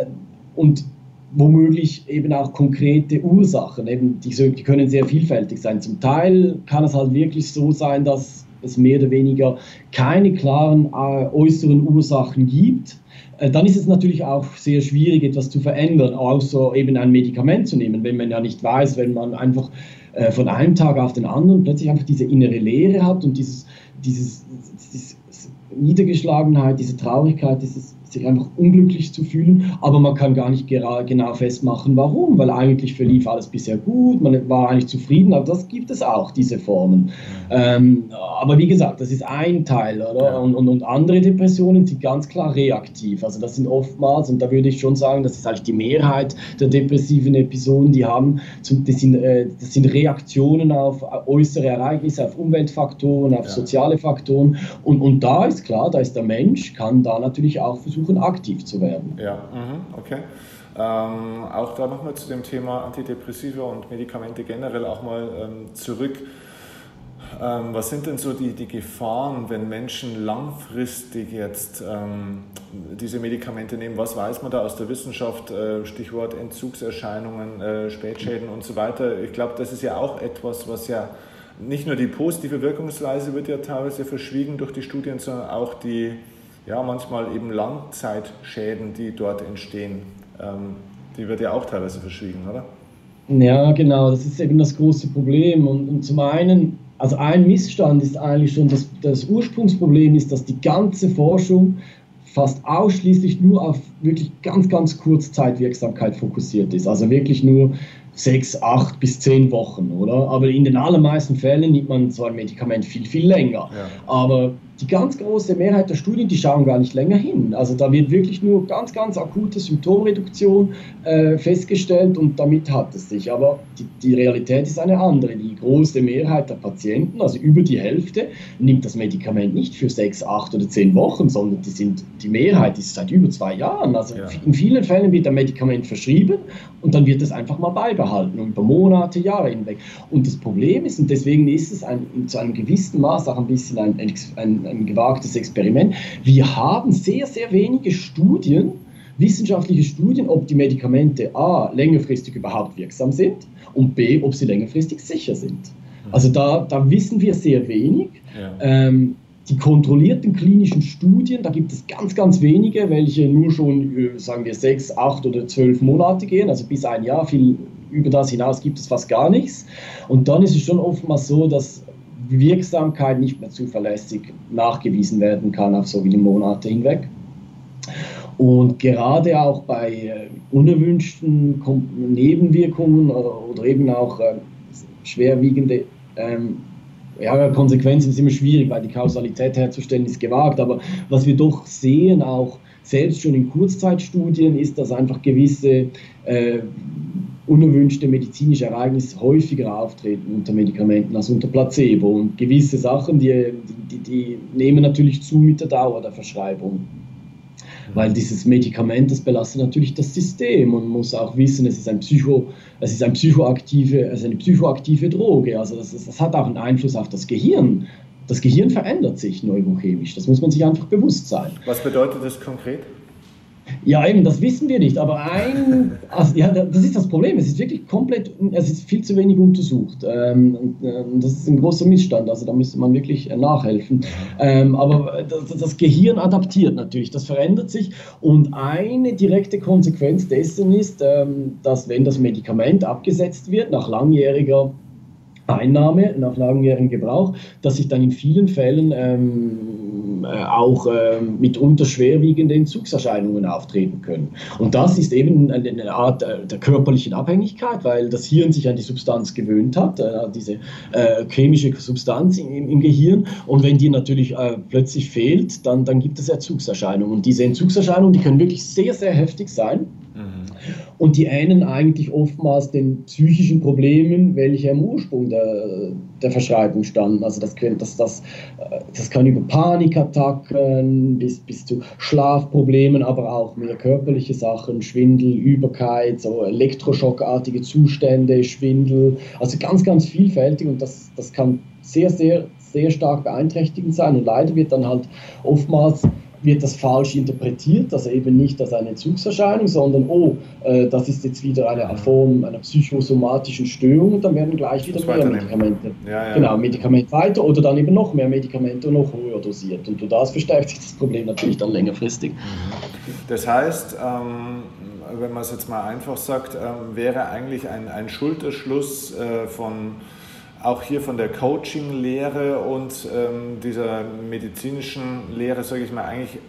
und womöglich eben auch konkrete Ursachen. Eben die, die können sehr vielfältig sein. Zum Teil kann es halt wirklich so sein, dass es mehr oder weniger keine klaren äh, äußeren Ursachen gibt. Äh, dann ist es natürlich auch sehr schwierig, etwas zu verändern, außer eben ein Medikament zu nehmen, wenn man ja nicht weiß, wenn man einfach äh, von einem Tag auf den anderen plötzlich einfach diese innere Leere hat und dieses, dieses Niedergeschlagenheit, diese Traurigkeit, dieses sich einfach unglücklich zu fühlen, aber man kann gar nicht genau festmachen, warum, weil eigentlich verlief alles bisher gut, man war eigentlich zufrieden, aber das gibt es auch, diese Formen. Ähm, aber wie gesagt, das ist ein Teil, oder? Und, und, und, andere Depressionen sind ganz klar reaktiv, also das sind oftmals, und da würde ich schon sagen, das ist eigentlich die Mehrheit der depressiven Episoden, die haben, das sind, äh, das sind Reaktionen auf äußere Ereignisse, auf Umweltfaktoren, auf ja. soziale Faktoren. Und, und da ist klar, da ist der Mensch, kann da natürlich auch versuchen, versuchen, aktiv zu werden. Ja, mhm, okay. Ähm, auch da nochmal zu dem Thema Antidepressiva und Medikamente generell auch mal ähm, zurück. Ähm, was sind denn so die, die Gefahren, wenn Menschen langfristig jetzt ähm, diese Medikamente nehmen? Was weiß man da aus der Wissenschaft? Äh, Stichwort Entzugserscheinungen, äh, Spätschäden und so weiter. Ich glaube, das ist ja auch etwas, was ja nicht nur die positive Wirkungsweise wird ja teilweise verschwiegen durch die Studien, sondern auch die, ja, manchmal eben Langzeitschäden, die dort entstehen, ähm, die wird ja auch teilweise verschwiegen, oder? Ja, genau, das ist eben das große Problem. Und, und zum einen, also ein Missstand ist eigentlich schon, dass das Ursprungsproblem ist, dass die ganze Forschung fast ausschließlich nur auf wirklich ganz, ganz Kurzzeitwirksamkeit fokussiert ist. Also wirklich nur sechs, acht bis zehn Wochen, oder? Aber in den allermeisten Fällen nimmt man zwar ein Medikament viel, viel länger. Ja. Aber die ganz große Mehrheit der Studien, die schauen gar nicht länger hin. Also da wird wirklich nur ganz, ganz akute Symptomreduktion äh, festgestellt und damit hat es sich. Aber die, die, Realität ist eine andere. Die große Mehrheit der Patienten, also über die Hälfte, nimmt das Medikament nicht für sechs, acht oder zehn Wochen, sondern die, sind, die Mehrheit ist seit über zwei Jahren. Also ja. in vielen Fällen wird ein Medikament verschrieben und dann wird es einfach mal beibehalten, über Monate, Jahre hinweg. Und das Problem ist, und deswegen ist es ein, zu einem gewissen Maß auch ein bisschen ein, ein, ein gewagtes Experiment, wir haben sehr, sehr wenige Studien, wissenschaftliche Studien, ob die Medikamente A längerfristig überhaupt wirksam sind und B, ob sie längerfristig sicher sind. Mhm. Also da, da wissen wir sehr wenig. Ja. Ähm, die kontrollierten klinischen Studien, da gibt es ganz, ganz wenige, welche nur schon, äh, sagen wir, sechs, acht oder zwölf Monate gehen, also bis ein Jahr. Viel über das hinaus gibt es fast gar nichts. Und dann ist es schon oftmals so, dass Wirksamkeit nicht mehr zuverlässig nachgewiesen werden kann auf so viele Monate hinweg. Und gerade auch bei äh, unerwünschten Nebenwirkungen oder eben auch äh, schwerwiegende ähm, ja, Konsequenzen ist immer schwierig, weil die Kausalität herzustellen ist gewagt. Aber was wir doch sehen, auch selbst schon in Kurzzeitstudien, ist, dass einfach gewisse äh, unerwünschte medizinische Ereignisse häufiger auftreten unter Medikamenten als unter Placebo. Und gewisse Sachen, die, die, die nehmen natürlich zu mit der Dauer der Verschreibung. Weil dieses Medikament, das belastet natürlich das System. Man muss auch wissen, es ist, ein Psycho, es ist, ein psychoaktive, es ist eine psychoaktive Droge. Also das, das hat auch einen Einfluss auf das Gehirn. Das Gehirn verändert sich neurochemisch. Das muss man sich einfach bewusst sein. Was bedeutet das konkret? Ja, eben, das wissen wir nicht. Aber ein, [LAUGHS] also, ja, das ist das Problem. Es ist wirklich komplett, es ist viel zu wenig untersucht. Ähm, und, das ist ein großer Missstand. Also da müsste man wirklich äh, nachhelfen. Ähm, aber das, das, Gehirn adaptiert natürlich, das verändert sich. Und eine direkte Konsequenz dessen ist, ähm, dass wenn das Medikament abgesetzt wird nach langjähriger Einnahme nach langjährigem Gebrauch, dass sich dann in vielen Fällen ähm, äh, auch ähm, mitunter schwerwiegende Entzugserscheinungen auftreten können. Und das ist eben eine Art äh, der körperlichen Abhängigkeit, weil das Hirn sich an die Substanz gewöhnt hat, äh, diese äh, chemische Substanz im, im, Gehirn. Und wenn die natürlich äh, plötzlich fehlt, dann, dann gibt es Entzugserscheinungen. Und diese Entzugserscheinungen, die können wirklich sehr, sehr heftig sein. Und die einen eigentlich oftmals den psychischen Problemen, welche am Ursprung der, der Verschreibung standen. Also das, das, das, das kann über Panikattacken bis, bis zu Schlafproblemen, aber auch mehr körperliche Sachen, Schwindel, Übelkeit, so elektroschockartige Zustände, Schwindel, also ganz, ganz vielfältig und das, das kann sehr, sehr, sehr stark beeinträchtigend sein und leider wird dann halt oftmals wird das falsch interpretiert, also eben nicht als eine Entzugserscheinung, sondern oh, äh, das ist jetzt wieder eine Form einer psychosomatischen Störung und dann werden gleich wieder mehr Medikamente. Ja, ja. Genau, Medikament weiter oder dann eben noch mehr Medikamente und noch höher dosiert. Und durch das verstärkt sich das Problem natürlich dann längerfristig. Mhm. Das heißt, ähm, wenn man es jetzt mal einfach sagt, ähm, wäre eigentlich ein, ein Schulterschluss äh, von auch hier von der Coaching-Lehre und ähm, dieser medizinischen Lehre, sage ich mal, eigentlich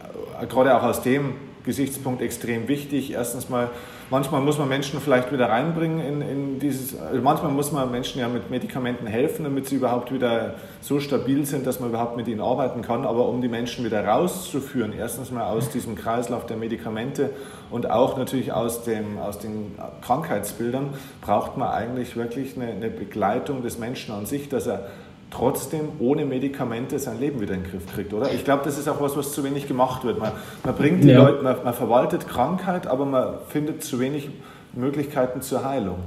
äh, gerade auch aus dem Gesichtspunkt extrem wichtig. Erstens mal manchmal muss man Menschen vielleicht wieder reinbringen in, in dieses, also manchmal muss man Menschen ja mit Medikamenten helfen, damit sie überhaupt wieder so stabil sind, dass man überhaupt mit ihnen arbeiten kann. Aber um die Menschen wieder rauszuführen, erstens mal aus diesem Kreislauf der Medikamente und auch natürlich aus, dem, aus den Krankheitsbildern, braucht man eigentlich wirklich eine, eine Begleitung des Menschen an sich, dass er trotzdem ohne Medikamente sein Leben wieder in den Griff kriegt, oder? Ich glaube, das ist auch was, was zu wenig gemacht wird. Man, man bringt die ja. Leute, man, man verwaltet Krankheit, aber man findet zu wenig Möglichkeiten zur Heilung.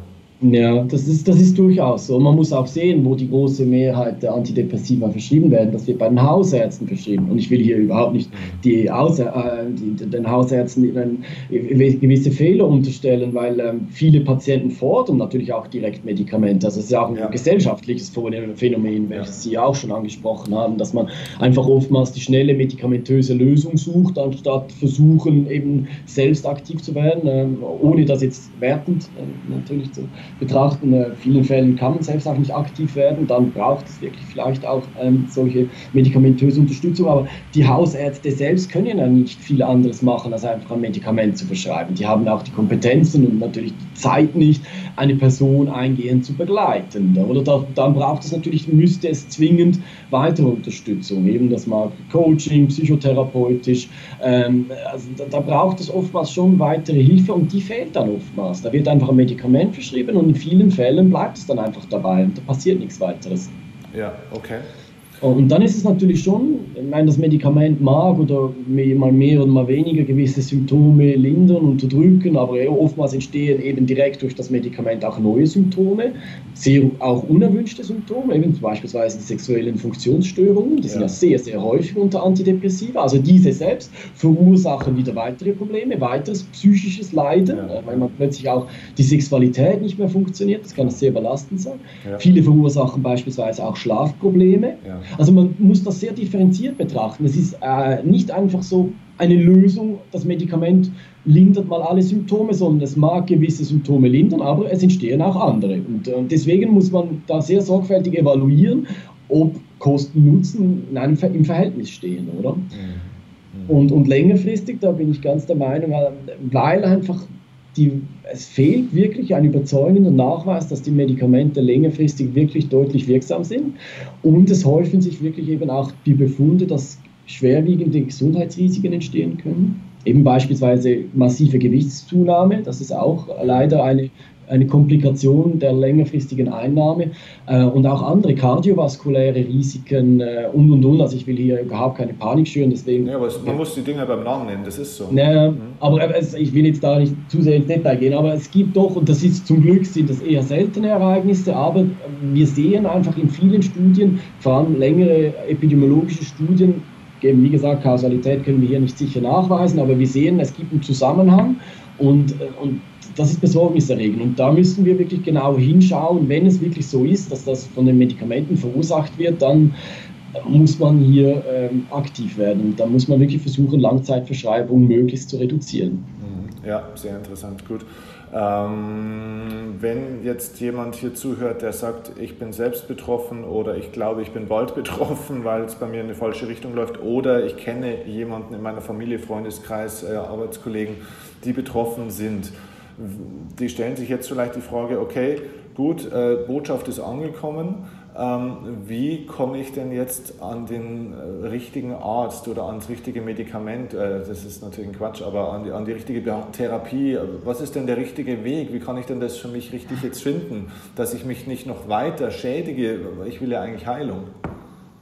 Ja, das ist, das ist durchaus so. Man muss auch sehen, wo die große Mehrheit der Antidepressiva verschrieben werden. Das wird bei den Hausärzten verschrieben. Und ich will hier überhaupt nicht die Hauser, äh, die, den Hausärzten gewisse Fehler unterstellen, weil ähm, viele Patienten fordern natürlich auch direkt Medikamente. Also es ist ja auch ein ja. gesellschaftliches Phänomen, welches ja. Sie auch schon angesprochen haben, dass man einfach oftmals die schnelle medikamentöse Lösung sucht, anstatt versuchen, eben selbst aktiv zu werden, äh, ohne das jetzt wertend äh, natürlich zu betrachten. In vielen Fällen kann man selbst auch nicht aktiv werden, dann braucht es wirklich vielleicht auch ähm, solche medikamentöse Unterstützung. Aber die Hausärzte selbst können ja nicht viel anderes machen, als einfach ein Medikament zu verschreiben. Die haben auch die Kompetenzen und natürlich die Zeit nicht, eine Person eingehend zu begleiten. Oder da, dann braucht es natürlich, müsste es zwingend weitere Unterstützung, eben das mag Coaching, psychotherapeutisch. Ähm, also da, da braucht es oftmals schon weitere Hilfe und die fehlt dann oftmals. Da wird einfach ein Medikament verschrieben und in vielen Fällen bleibt es dann einfach dabei und da passiert nichts weiteres. Ja, okay. Und dann ist es natürlich schon, meine, das Medikament mag oder mal mehr oder mal weniger gewisse Symptome lindern, unterdrücken, aber oftmals entstehen eben direkt durch das Medikament auch neue Symptome, sehr auch unerwünschte Symptome, eben beispielsweise die sexuellen Funktionsstörungen, die ja. sind ja sehr, sehr häufig unter Antidepressiva. Also diese selbst verursachen wieder weitere Probleme, weiteres psychisches Leiden, ja. weil man plötzlich auch die Sexualität nicht mehr funktioniert, das kann sehr belastend sein. Ja. Viele verursachen beispielsweise auch Schlafprobleme. Also man muss das sehr differenziert betrachten. Es ist äh, nicht einfach so eine Lösung, das Medikament lindert mal alle Symptome, sondern es mag gewisse Symptome lindern, aber es entstehen auch andere. Und äh, deswegen muss man da sehr sorgfältig evaluieren, ob Kosten-Nutzen im Verhältnis stehen, oder? Mhm. Mhm. Und, und längerfristig, da bin ich ganz der Meinung, äh, weil einfach die, es fehlt wirklich ein überzeugender Nachweis, dass die Medikamente längerfristig wirklich deutlich wirksam sind. Und es häufen sich wirklich eben auch die Befunde, dass schwerwiegende Gesundheitsrisiken entstehen können. Eben beispielsweise massive Gewichtszunahme, das ist auch leider eine eine Komplikation der längerfristigen Einnahme äh, und auch andere kardiovaskuläre Risiken äh, und und und. Also ich will hier überhaupt keine Panik schüren, deswegen. Ja, aber man ja. muss die Dinge beim Namen nennen, das ist so. Ja, mhm. aber es, ich will jetzt da nicht zu sehr ins Detail gehen, aber es gibt doch, und das ist zum Glück sind das eher seltene Ereignisse, aber wir sehen einfach in vielen Studien, vor allem längere epidemiologische Studien, wie gesagt, Kausalität können wir hier nicht sicher nachweisen, aber wir sehen, es gibt einen Zusammenhang und, äh, und das ist besorgniserregend. Und da müssen wir wirklich genau hinschauen, wenn es wirklich so ist, dass das von den Medikamenten verursacht wird, dann muss man hier ähm, aktiv werden. Da muss man wirklich versuchen, Langzeitverschreibungen möglichst zu reduzieren. Mhm. Ja, sehr interessant, gut. Ähm, wenn jetzt jemand hier zuhört, der sagt, ich bin selbst betroffen oder ich glaube, ich bin bald [LAUGHS] betroffen, weil es bei mir in eine falsche Richtung läuft oder ich kenne jemanden in meiner Familie, Freundeskreis, äh, Arbeitskollegen, die betroffen sind, die stellen sich jetzt vielleicht die Frage, okay, gut, äh, Botschaft ist angekommen, ähm, wie komme ich denn jetzt an den äh, richtigen Arzt oder ans richtige Medikament? Äh, das ist natürlich ein Quatsch, aber an die, an die richtige Therapie. Was ist denn der richtige Weg? Wie kann ich denn das für mich richtig jetzt finden, dass ich mich nicht noch weiter schädige? Ich will ja eigentlich Heilung.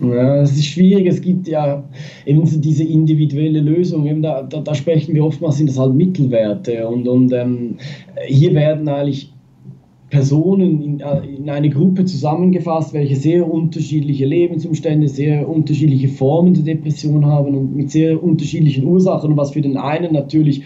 Ja, es ist schwierig. Es gibt ja eben diese individuelle Lösung. Eben da, da, da, sprechen wir oftmals, sind das halt Mittelwerte. Und, und ähm, hier werden eigentlich Personen in, äh, in, eine Gruppe zusammengefasst, welche sehr unterschiedliche Lebensumstände, sehr unterschiedliche Formen der Depression haben und mit sehr unterschiedlichen Ursachen, was für den einen natürlich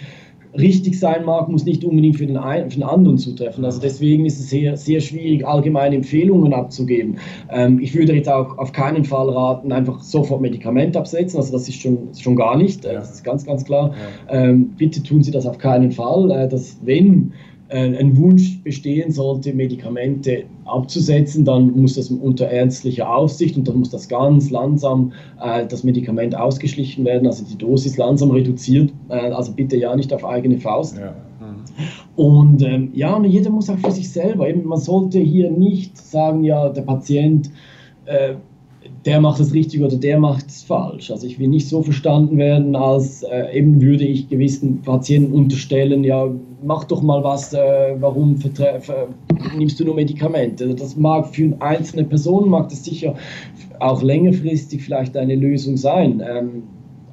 richtig sein mag, muss nicht unbedingt für den, einen, für den anderen zutreffen. Also deswegen ist es sehr, sehr schwierig, allgemeine Empfehlungen abzugeben. Ähm, ich würde jetzt auch auf keinen Fall raten, einfach sofort Medikamente absetzen. Also das ist schon, schon gar nicht. Ja. Das ist ganz, ganz klar. Ähm, bitte tun Sie das auf keinen Fall. Äh, dass wenn äh, ein Wunsch bestehen sollte, Medikamente abzusetzen, dann muss das unter ärztlicher Aufsicht und dann muss das ganz langsam, äh, das Medikament ausgeschlichen werden, also die Dosis langsam reduziert. Äh, also bitte ja nicht auf eigene Faust. Ja. Und ähm, ja, und jeder muss auch für sich selber, eben, man sollte hier nicht sagen, ja, der Patient äh, der macht es richtig oder der macht es falsch. Also ich will nicht so verstanden werden, als äh, eben würde ich gewissen Patienten unterstellen, ja, mach doch mal was, äh, warum nimmst du nur Medikamente? Also das mag für eine einzelne Person, mag das sicher auch längerfristig vielleicht eine Lösung sein, ähm,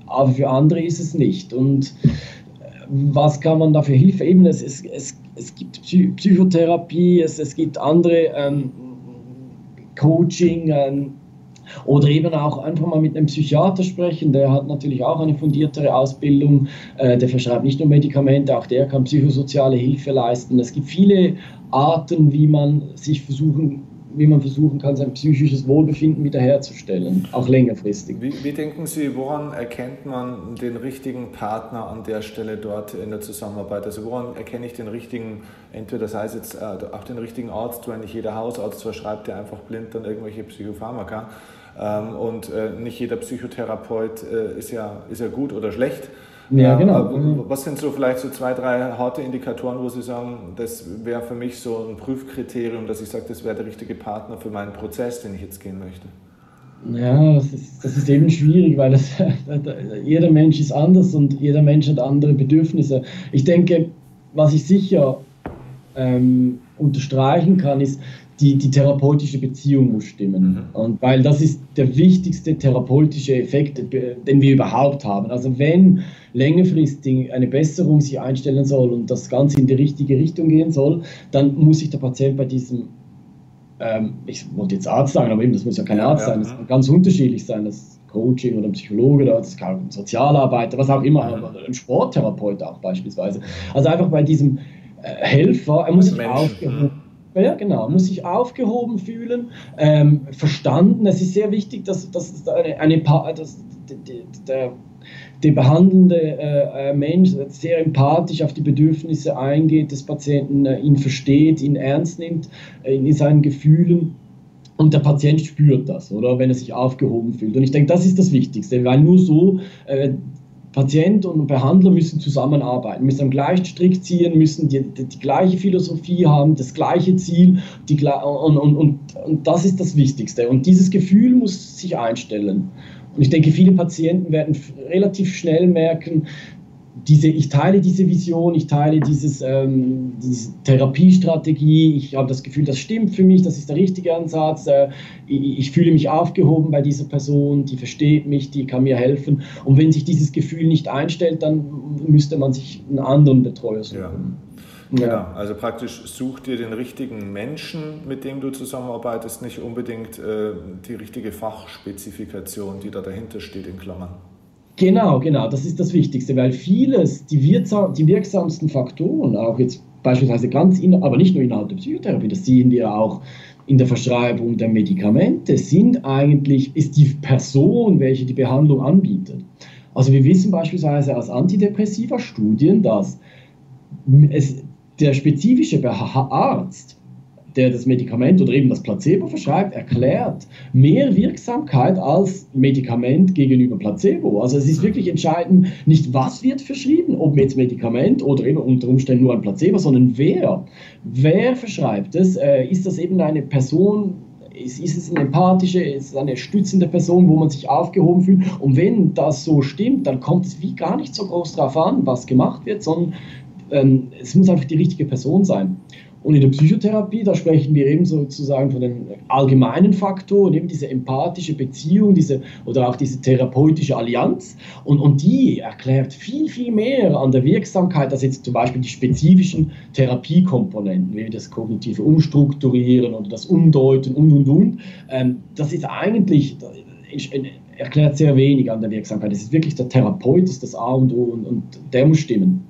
aber für andere ist es nicht. Und äh, was kann man da für Hilfe? Eben, es, es, es, es gibt Psychotherapie, es, es gibt andere ähm, Coaching, ähm, oder eben auch einfach mal mit einem Psychiater sprechen, der hat natürlich auch eine fundiertere Ausbildung, äh, der verschreibt nicht nur Medikamente, auch der kann psychosoziale Hilfe leisten. Es gibt viele Arten, wie man sich versuchen wie man versuchen kann, sein psychisches Wohlbefinden wiederherzustellen, auch längerfristig. Wie, wie, denken Sie, woran erkennt man den richtigen Partner an der Stelle dort in der Zusammenarbeit? Also woran erkenne ich den richtigen, entweder das heißt jetzt äh, auch den richtigen Arzt, weil nicht jeder Hausarzt verschreibt ja einfach blind dann irgendwelche Psychopharmaka, ähm, und äh, nicht jeder Psychotherapeut äh, ist, ja, ist ja gut oder schlecht. Ja, genau. Was sind so vielleicht so zwei, drei harte Indikatoren, wo Sie sagen, das wäre für mich so ein Prüfkriterium, dass ich sage, das wäre der richtige Partner für meinen Prozess, den ich jetzt gehen möchte? Ja, das ist, das ist eben schwierig, weil das, [LAUGHS] jeder Mensch ist anders und jeder Mensch hat andere Bedürfnisse. Ich denke, was ich sicher ähm, unterstreichen kann, ist, die, die therapeutische Beziehung muss stimmen. Mhm. Und weil das ist der wichtigste therapeutische Effekt, den wir überhaupt haben. Also wenn längerfristig eine Besserung sich einstellen soll und das Ganze in die richtige Richtung gehen soll, dann muss sich der Patient bei diesem, ähm, ich wollte jetzt Arzt sagen, aber eben, das muss ja kein Arzt ja, sein, das kann ganz unterschiedlich sein, das Coaching oder ein Psychologe oder das kann ein Sozialarbeiter, was auch immer, mhm. ein Sporttherapeut auch beispielsweise. Also einfach bei diesem äh, Helfer, er muss sich aufgehoben ja, genau, muss sich aufgehoben fühlen, ähm, verstanden. Es ist sehr wichtig, dass, dass eine, eine dass der, der behandelnde äh, äh, Mensch sehr empathisch auf die Bedürfnisse eingeht des Patienten, äh, ihn versteht, ihn ernst nimmt äh, in seinen Gefühlen. Und der Patient spürt das, oder? Wenn er sich aufgehoben fühlt. Und ich denke, das ist das Wichtigste, weil nur so äh, Patient und Behandler müssen zusammenarbeiten, müssen am gleichen Strick ziehen, müssen die, die, die gleiche Philosophie haben, das gleiche Ziel die, und, und, und, und das ist das Wichtigste. Und dieses Gefühl muss sich einstellen. Und ich denke, viele Patienten werden relativ schnell merken, diese, ich teile diese Vision, ich teile dieses, ähm, diese Therapiestrategie, ich habe das Gefühl, das stimmt für mich, das ist der richtige Ansatz, äh, ich, ich, fühle mich aufgehoben bei dieser Person, die versteht mich, die kann mir helfen. Und wenn sich dieses Gefühl nicht einstellt, dann müsste man sich einen anderen Betreuer suchen. Ja. Ja. Genau, also praktisch such dir den richtigen Menschen, mit dem du zusammenarbeitest, nicht unbedingt äh, die richtige Fachspezifikation, die da dahinter steht in Klammern. Genau, genau, das ist das Wichtigste, weil vieles, die, wirksam, die wirksamsten Faktoren, auch jetzt beispielsweise ganz, in, aber nicht nur innerhalb der Psychotherapie, das sehen wir auch in der Verschreibung der Medikamente, sind eigentlich, ist die Person, welche die Behandlung anbietet. Also wir wissen beispielsweise aus antidepressiva Studien, dass es, der spezifische Arzt der das Medikament oder eben das Placebo verschreibt, erklärt mehr Wirksamkeit als Medikament gegenüber Placebo. Also es ist wirklich entscheidend, nicht was wird verschrieben, ob jetzt Medikament oder eben unter Umständen nur ein Placebo, sondern wer. Wer verschreibt es? Äh, ist das eben eine Person, ist, ist, es eine empathische, ist es eine stützende Person, wo man sich aufgehoben fühlt? Und wenn das so stimmt, dann kommt es wie gar nicht so groß darauf an, was gemacht wird, sondern ähm, es muss einfach die richtige Person sein. Und in der Psychotherapie, da sprechen wir eben sozusagen von den allgemeinen Faktoren, eben diese empathische Beziehung diese, oder auch diese therapeutische Allianz. Und, und die erklärt viel, viel mehr an der Wirksamkeit als jetzt zum Beispiel die spezifischen Therapiekomponenten, wie das kognitive Umstrukturieren oder das Umdeuten und, und, und. Ähm, das ist eigentlich, erklärt sehr wenig an der Wirksamkeit. Es ist wirklich der Therapeut, ist das A und O und, und der muss stimmen.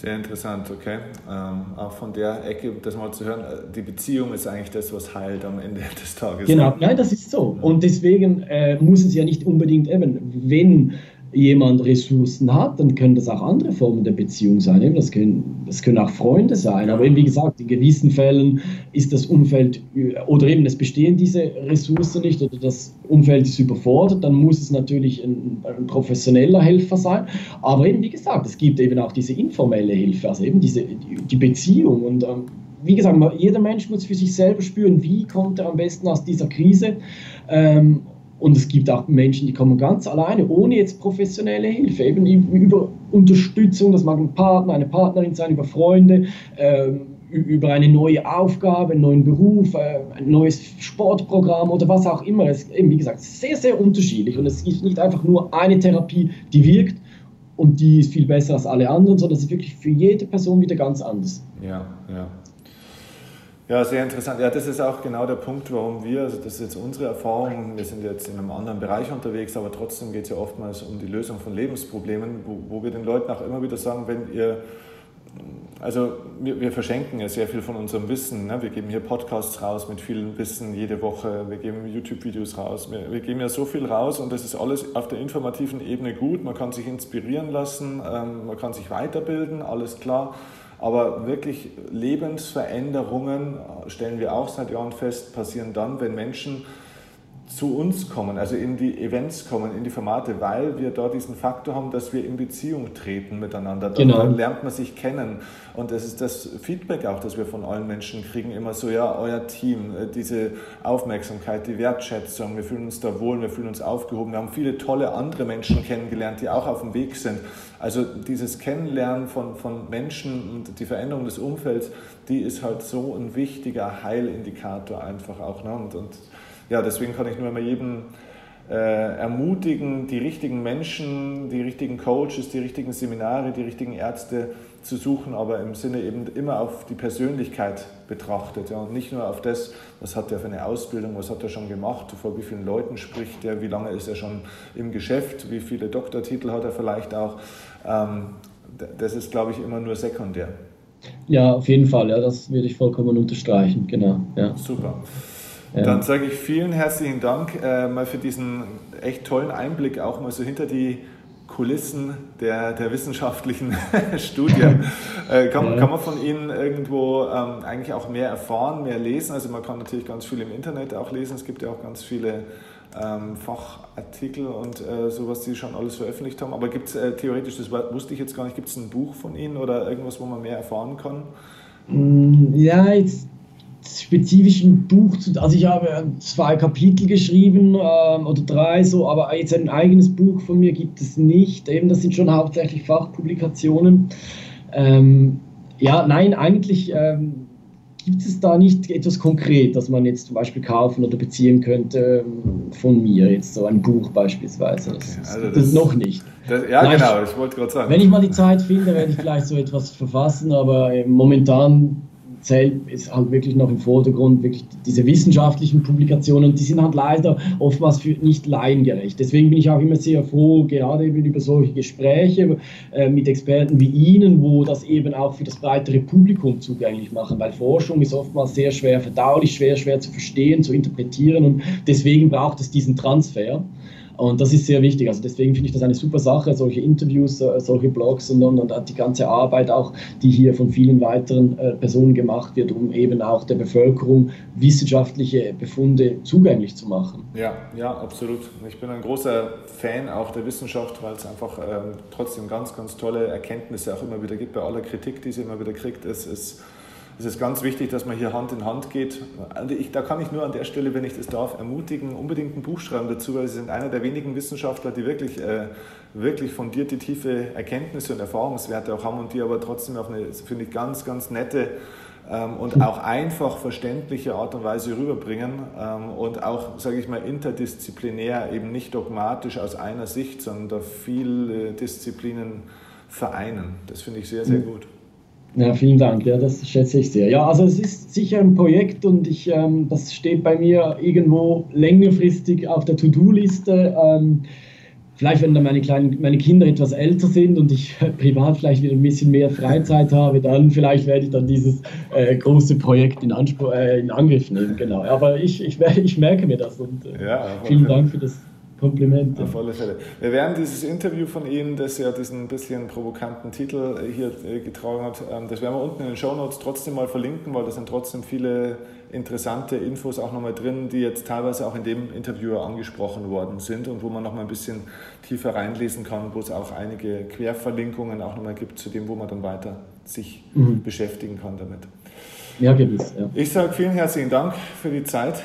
Sehr interessant, okay. Ähm, auch von der Ecke, das mal zu hören, äh, die Beziehung ist eigentlich das, was heilt am Ende [LAUGHS] des Tages. Genau, nein, das ist so. Und deswegen äh, muss es ja nicht unbedingt eben, wenn jemand Ressourcen hat, dann können das auch andere Formen der Beziehung sein. Das können, das können auch Freunde sein. Aber eben, wie gesagt, in gewissen Fällen ist das Umfeld oder eben es bestehen diese Ressourcen nicht oder das Umfeld ist überfordert, dann muss es natürlich ein, ein professioneller Helfer sein. Aber eben, wie gesagt, es gibt eben auch diese informelle Hilfe, also eben diese, die Beziehung. Und ähm, wie gesagt, jeder Mensch muss für sich selber spüren, wie kommt er am besten aus dieser Krise. Ähm, und es gibt auch Menschen, die kommen ganz alleine, ohne jetzt professionelle Hilfe, eben über Unterstützung, das mag ein Partner, eine Partnerin sein, über Freunde, äh, über eine neue Aufgabe, einen neuen Beruf, äh, ein neues Sportprogramm oder was auch immer. Es ist eben, wie gesagt, sehr, sehr unterschiedlich und es ist nicht einfach nur eine Therapie, die wirkt und die ist viel besser als alle anderen, sondern es ist wirklich für jede Person wieder ganz anders. Ja, ja. Ja, sehr interessant. Ja, das ist auch genau der Punkt, warum wir, also das ist jetzt unsere Erfahrung, wir sind jetzt in einem anderen Bereich unterwegs, aber trotzdem geht es ja oftmals um die Lösung von Lebensproblemen, wo, wo wir den Leuten auch immer wieder sagen, wenn ihr, also wir, wir verschenken ja sehr viel von unserem Wissen. Ne? Wir geben hier Podcasts raus mit viel Wissen jede Woche, wir geben YouTube-Videos raus, wir, wir, geben ja so viel raus und das ist alles auf der informativen Ebene gut. Man kann sich inspirieren lassen, ähm, man kann sich weiterbilden, alles klar. Aber wirklich Lebensveränderungen, stellen wir auch seit Jahren fest, passieren dann, wenn Menschen zu uns kommen, also in die Events kommen, in die Formate, weil wir da diesen Faktor haben, dass wir in Beziehung treten miteinander. Genau. Dann lernt man sich kennen. Und das ist das Feedback auch, das wir von allen Menschen kriegen, immer so, ja, euer Team, äh, diese Aufmerksamkeit, die Wertschätzung, wir fühlen uns da wohl, wir fühlen uns aufgehoben. Wir haben viele tolle andere Menschen kennengelernt, die auch auf dem Weg sind. Also dieses Kennenlernen von, von Menschen und die Veränderung des Umfelds, die ist halt so ein wichtiger Heilindikator einfach auch. Ne? Und, und ja, deswegen kann ich nur immer jedem äh, ermutigen, die richtigen Menschen, die richtigen Coaches, die richtigen Seminare, die richtigen Ärzte zu suchen, aber im Sinne eben immer auf die Persönlichkeit betrachtet ja, und nicht nur auf das, was hat er für eine Ausbildung, was hat er schon gemacht, vor wie vielen Leuten spricht er, wie lange ist er schon im Geschäft, wie viele Doktortitel hat er vielleicht auch. Ähm, das ist, glaube ich, immer nur sekundär. Ja, auf jeden Fall, ja, das würde ich vollkommen unterstreichen, genau. Ja. Super. Dann sage ich vielen herzlichen Dank äh, mal für diesen echt tollen Einblick auch mal so hinter die Kulissen der, der wissenschaftlichen [LAUGHS] Studien. [LAUGHS] Äh, kann, kann, man von Ihnen irgendwo ähm, eigentlich auch mehr erfahren, mehr lesen? Also man kann natürlich ganz viel im Internet auch lesen. Es gibt ja auch ganz viele ähm, Fachartikel und äh, so, was Sie schon alles veröffentlicht haben. Aber gibt es äh, theoretisch, das wusste ich jetzt gar nicht, gibt es ein Buch von Ihnen oder irgendwas, wo man mehr erfahren kann? Mm, ja, jetzt spezifisch ein Buch zu, also ich habe zwei Kapitel geschrieben ähm, oder drei so, aber jetzt ein eigenes Buch von mir gibt es nicht. Eben, das sind schon hauptsächlich Fachpublikationen. Ähm, ja, nein, eigentlich ähm, gibt es da nicht etwas konkret, das man jetzt zum Beispiel kaufen oder beziehen könnte ähm, von mir, jetzt so ein Buch beispielsweise. Das, okay, also das, das noch nicht. Das, ja, Nein, genau, ich wollte gerade sagen. Wenn ich mal die Zeit finde, werde ich vielleicht so etwas verfassen, aber äh, momentan zählt, ist halt wirklich noch im Vordergrund wirklich diese wissenschaftlichen Publikationen, die sind halt leider oftmals für nicht laiengerecht. Deswegen bin ich auch immer sehr froh, gerade eben über solche Gespräche äh, mit Experten wie Ihnen, wo das eben auch für das breitere Publikum zugänglich machen, weil Forschung ist oftmals sehr schwer verdaulich, schwer, schwer zu verstehen, zu interpretieren und deswegen braucht es diesen Transfer. Und das ist sehr wichtig. Also deswegen finde ich das eine super Sache, solche Interviews, äh, solche Blogs und, und, und die ganze Arbeit auch, die hier von vielen weiteren äh, Personen gemacht wird, um eben auch der Bevölkerung wissenschaftliche Befunde zugänglich zu machen. Ja, ja, absolut. Ich bin ein großer Fan auch der Wissenschaft, weil es einfach ähm, trotzdem ganz, ganz tolle Erkenntnisse auch immer wieder gibt. Bei aller Kritik, die sie immer wieder kriegt, es ist es ist ganz wichtig, dass man hier Hand in Hand geht. Also ich, da kann ich nur an der Stelle, wenn ich das darf, ermutigen, unbedingt ein Buch schreiben dazu, weil Sie sind einer der wenigen Wissenschaftler, die wirklich, äh, wirklich fundierte, tiefe Erkenntnisse und Erfahrungswerte auch haben und die aber trotzdem auf eine, finde ich, ganz, ganz nette ähm, und auch einfach verständliche Art und Weise rüberbringen ähm, und auch, sage ich mal, interdisziplinär, eben nicht dogmatisch aus einer Sicht, sondern viele Disziplinen vereinen. Das finde ich sehr, sehr gut. Ja, vielen Dank. Ja, das schätze ich sehr. Ja, also es ist sicher ein Projekt und ich, ähm, das steht bei mir irgendwo längerfristig auf der To-Do-Liste. Ähm, vielleicht, wenn dann meine, kleinen, meine Kinder etwas älter sind und ich [LAUGHS] privat vielleicht wieder ein bisschen mehr Freizeit habe, dann vielleicht werde ich dann dieses äh, große Projekt in, Anspruch, äh, in Angriff nehmen. Genau. Aber ich, ich, [LAUGHS] ich merke mir das und äh, ja, vielen Dank für das Komplimente. Auf alle Fälle. Wir werden dieses Interview von Ihnen, das ja diesen bisschen provokanten Titel hier äh, getragen hat, ähm, das werden wir unten in den Show Notes trotzdem mal verlinken, weil da sind trotzdem viele interessante Infos auch nochmal drin, die jetzt teilweise auch in dem Interview angesprochen worden sind und wo man nochmal ein bisschen tiefer reinlesen kann, wo es auch einige Querverlinkungen auch nochmal gibt zu dem, wo man dann weiter sich mhm. beschäftigen kann damit. Ja, gewiss. Ja. Ich sage vielen herzlichen Dank für die Zeit.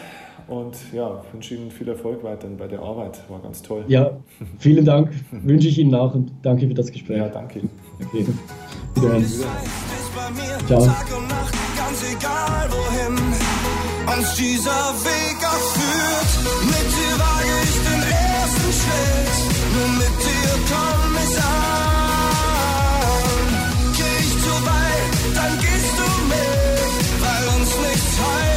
Und ja, wünsche Ihnen viel Erfolg weiterhin bei der Arbeit. War ganz toll. Ja, vielen Dank. wünsche ich Ihnen auch und danke für das Gespräch. Ja, danke. Okay. Wiederhören. Ciao. Tag und Nacht, ganz egal wohin uns dieser Weg auch. Mit dir wage ich den ersten Schritt, nur mit dir komm ich an. Geh ich zu weit, dann gehst du mit, weil uns nichts heilt.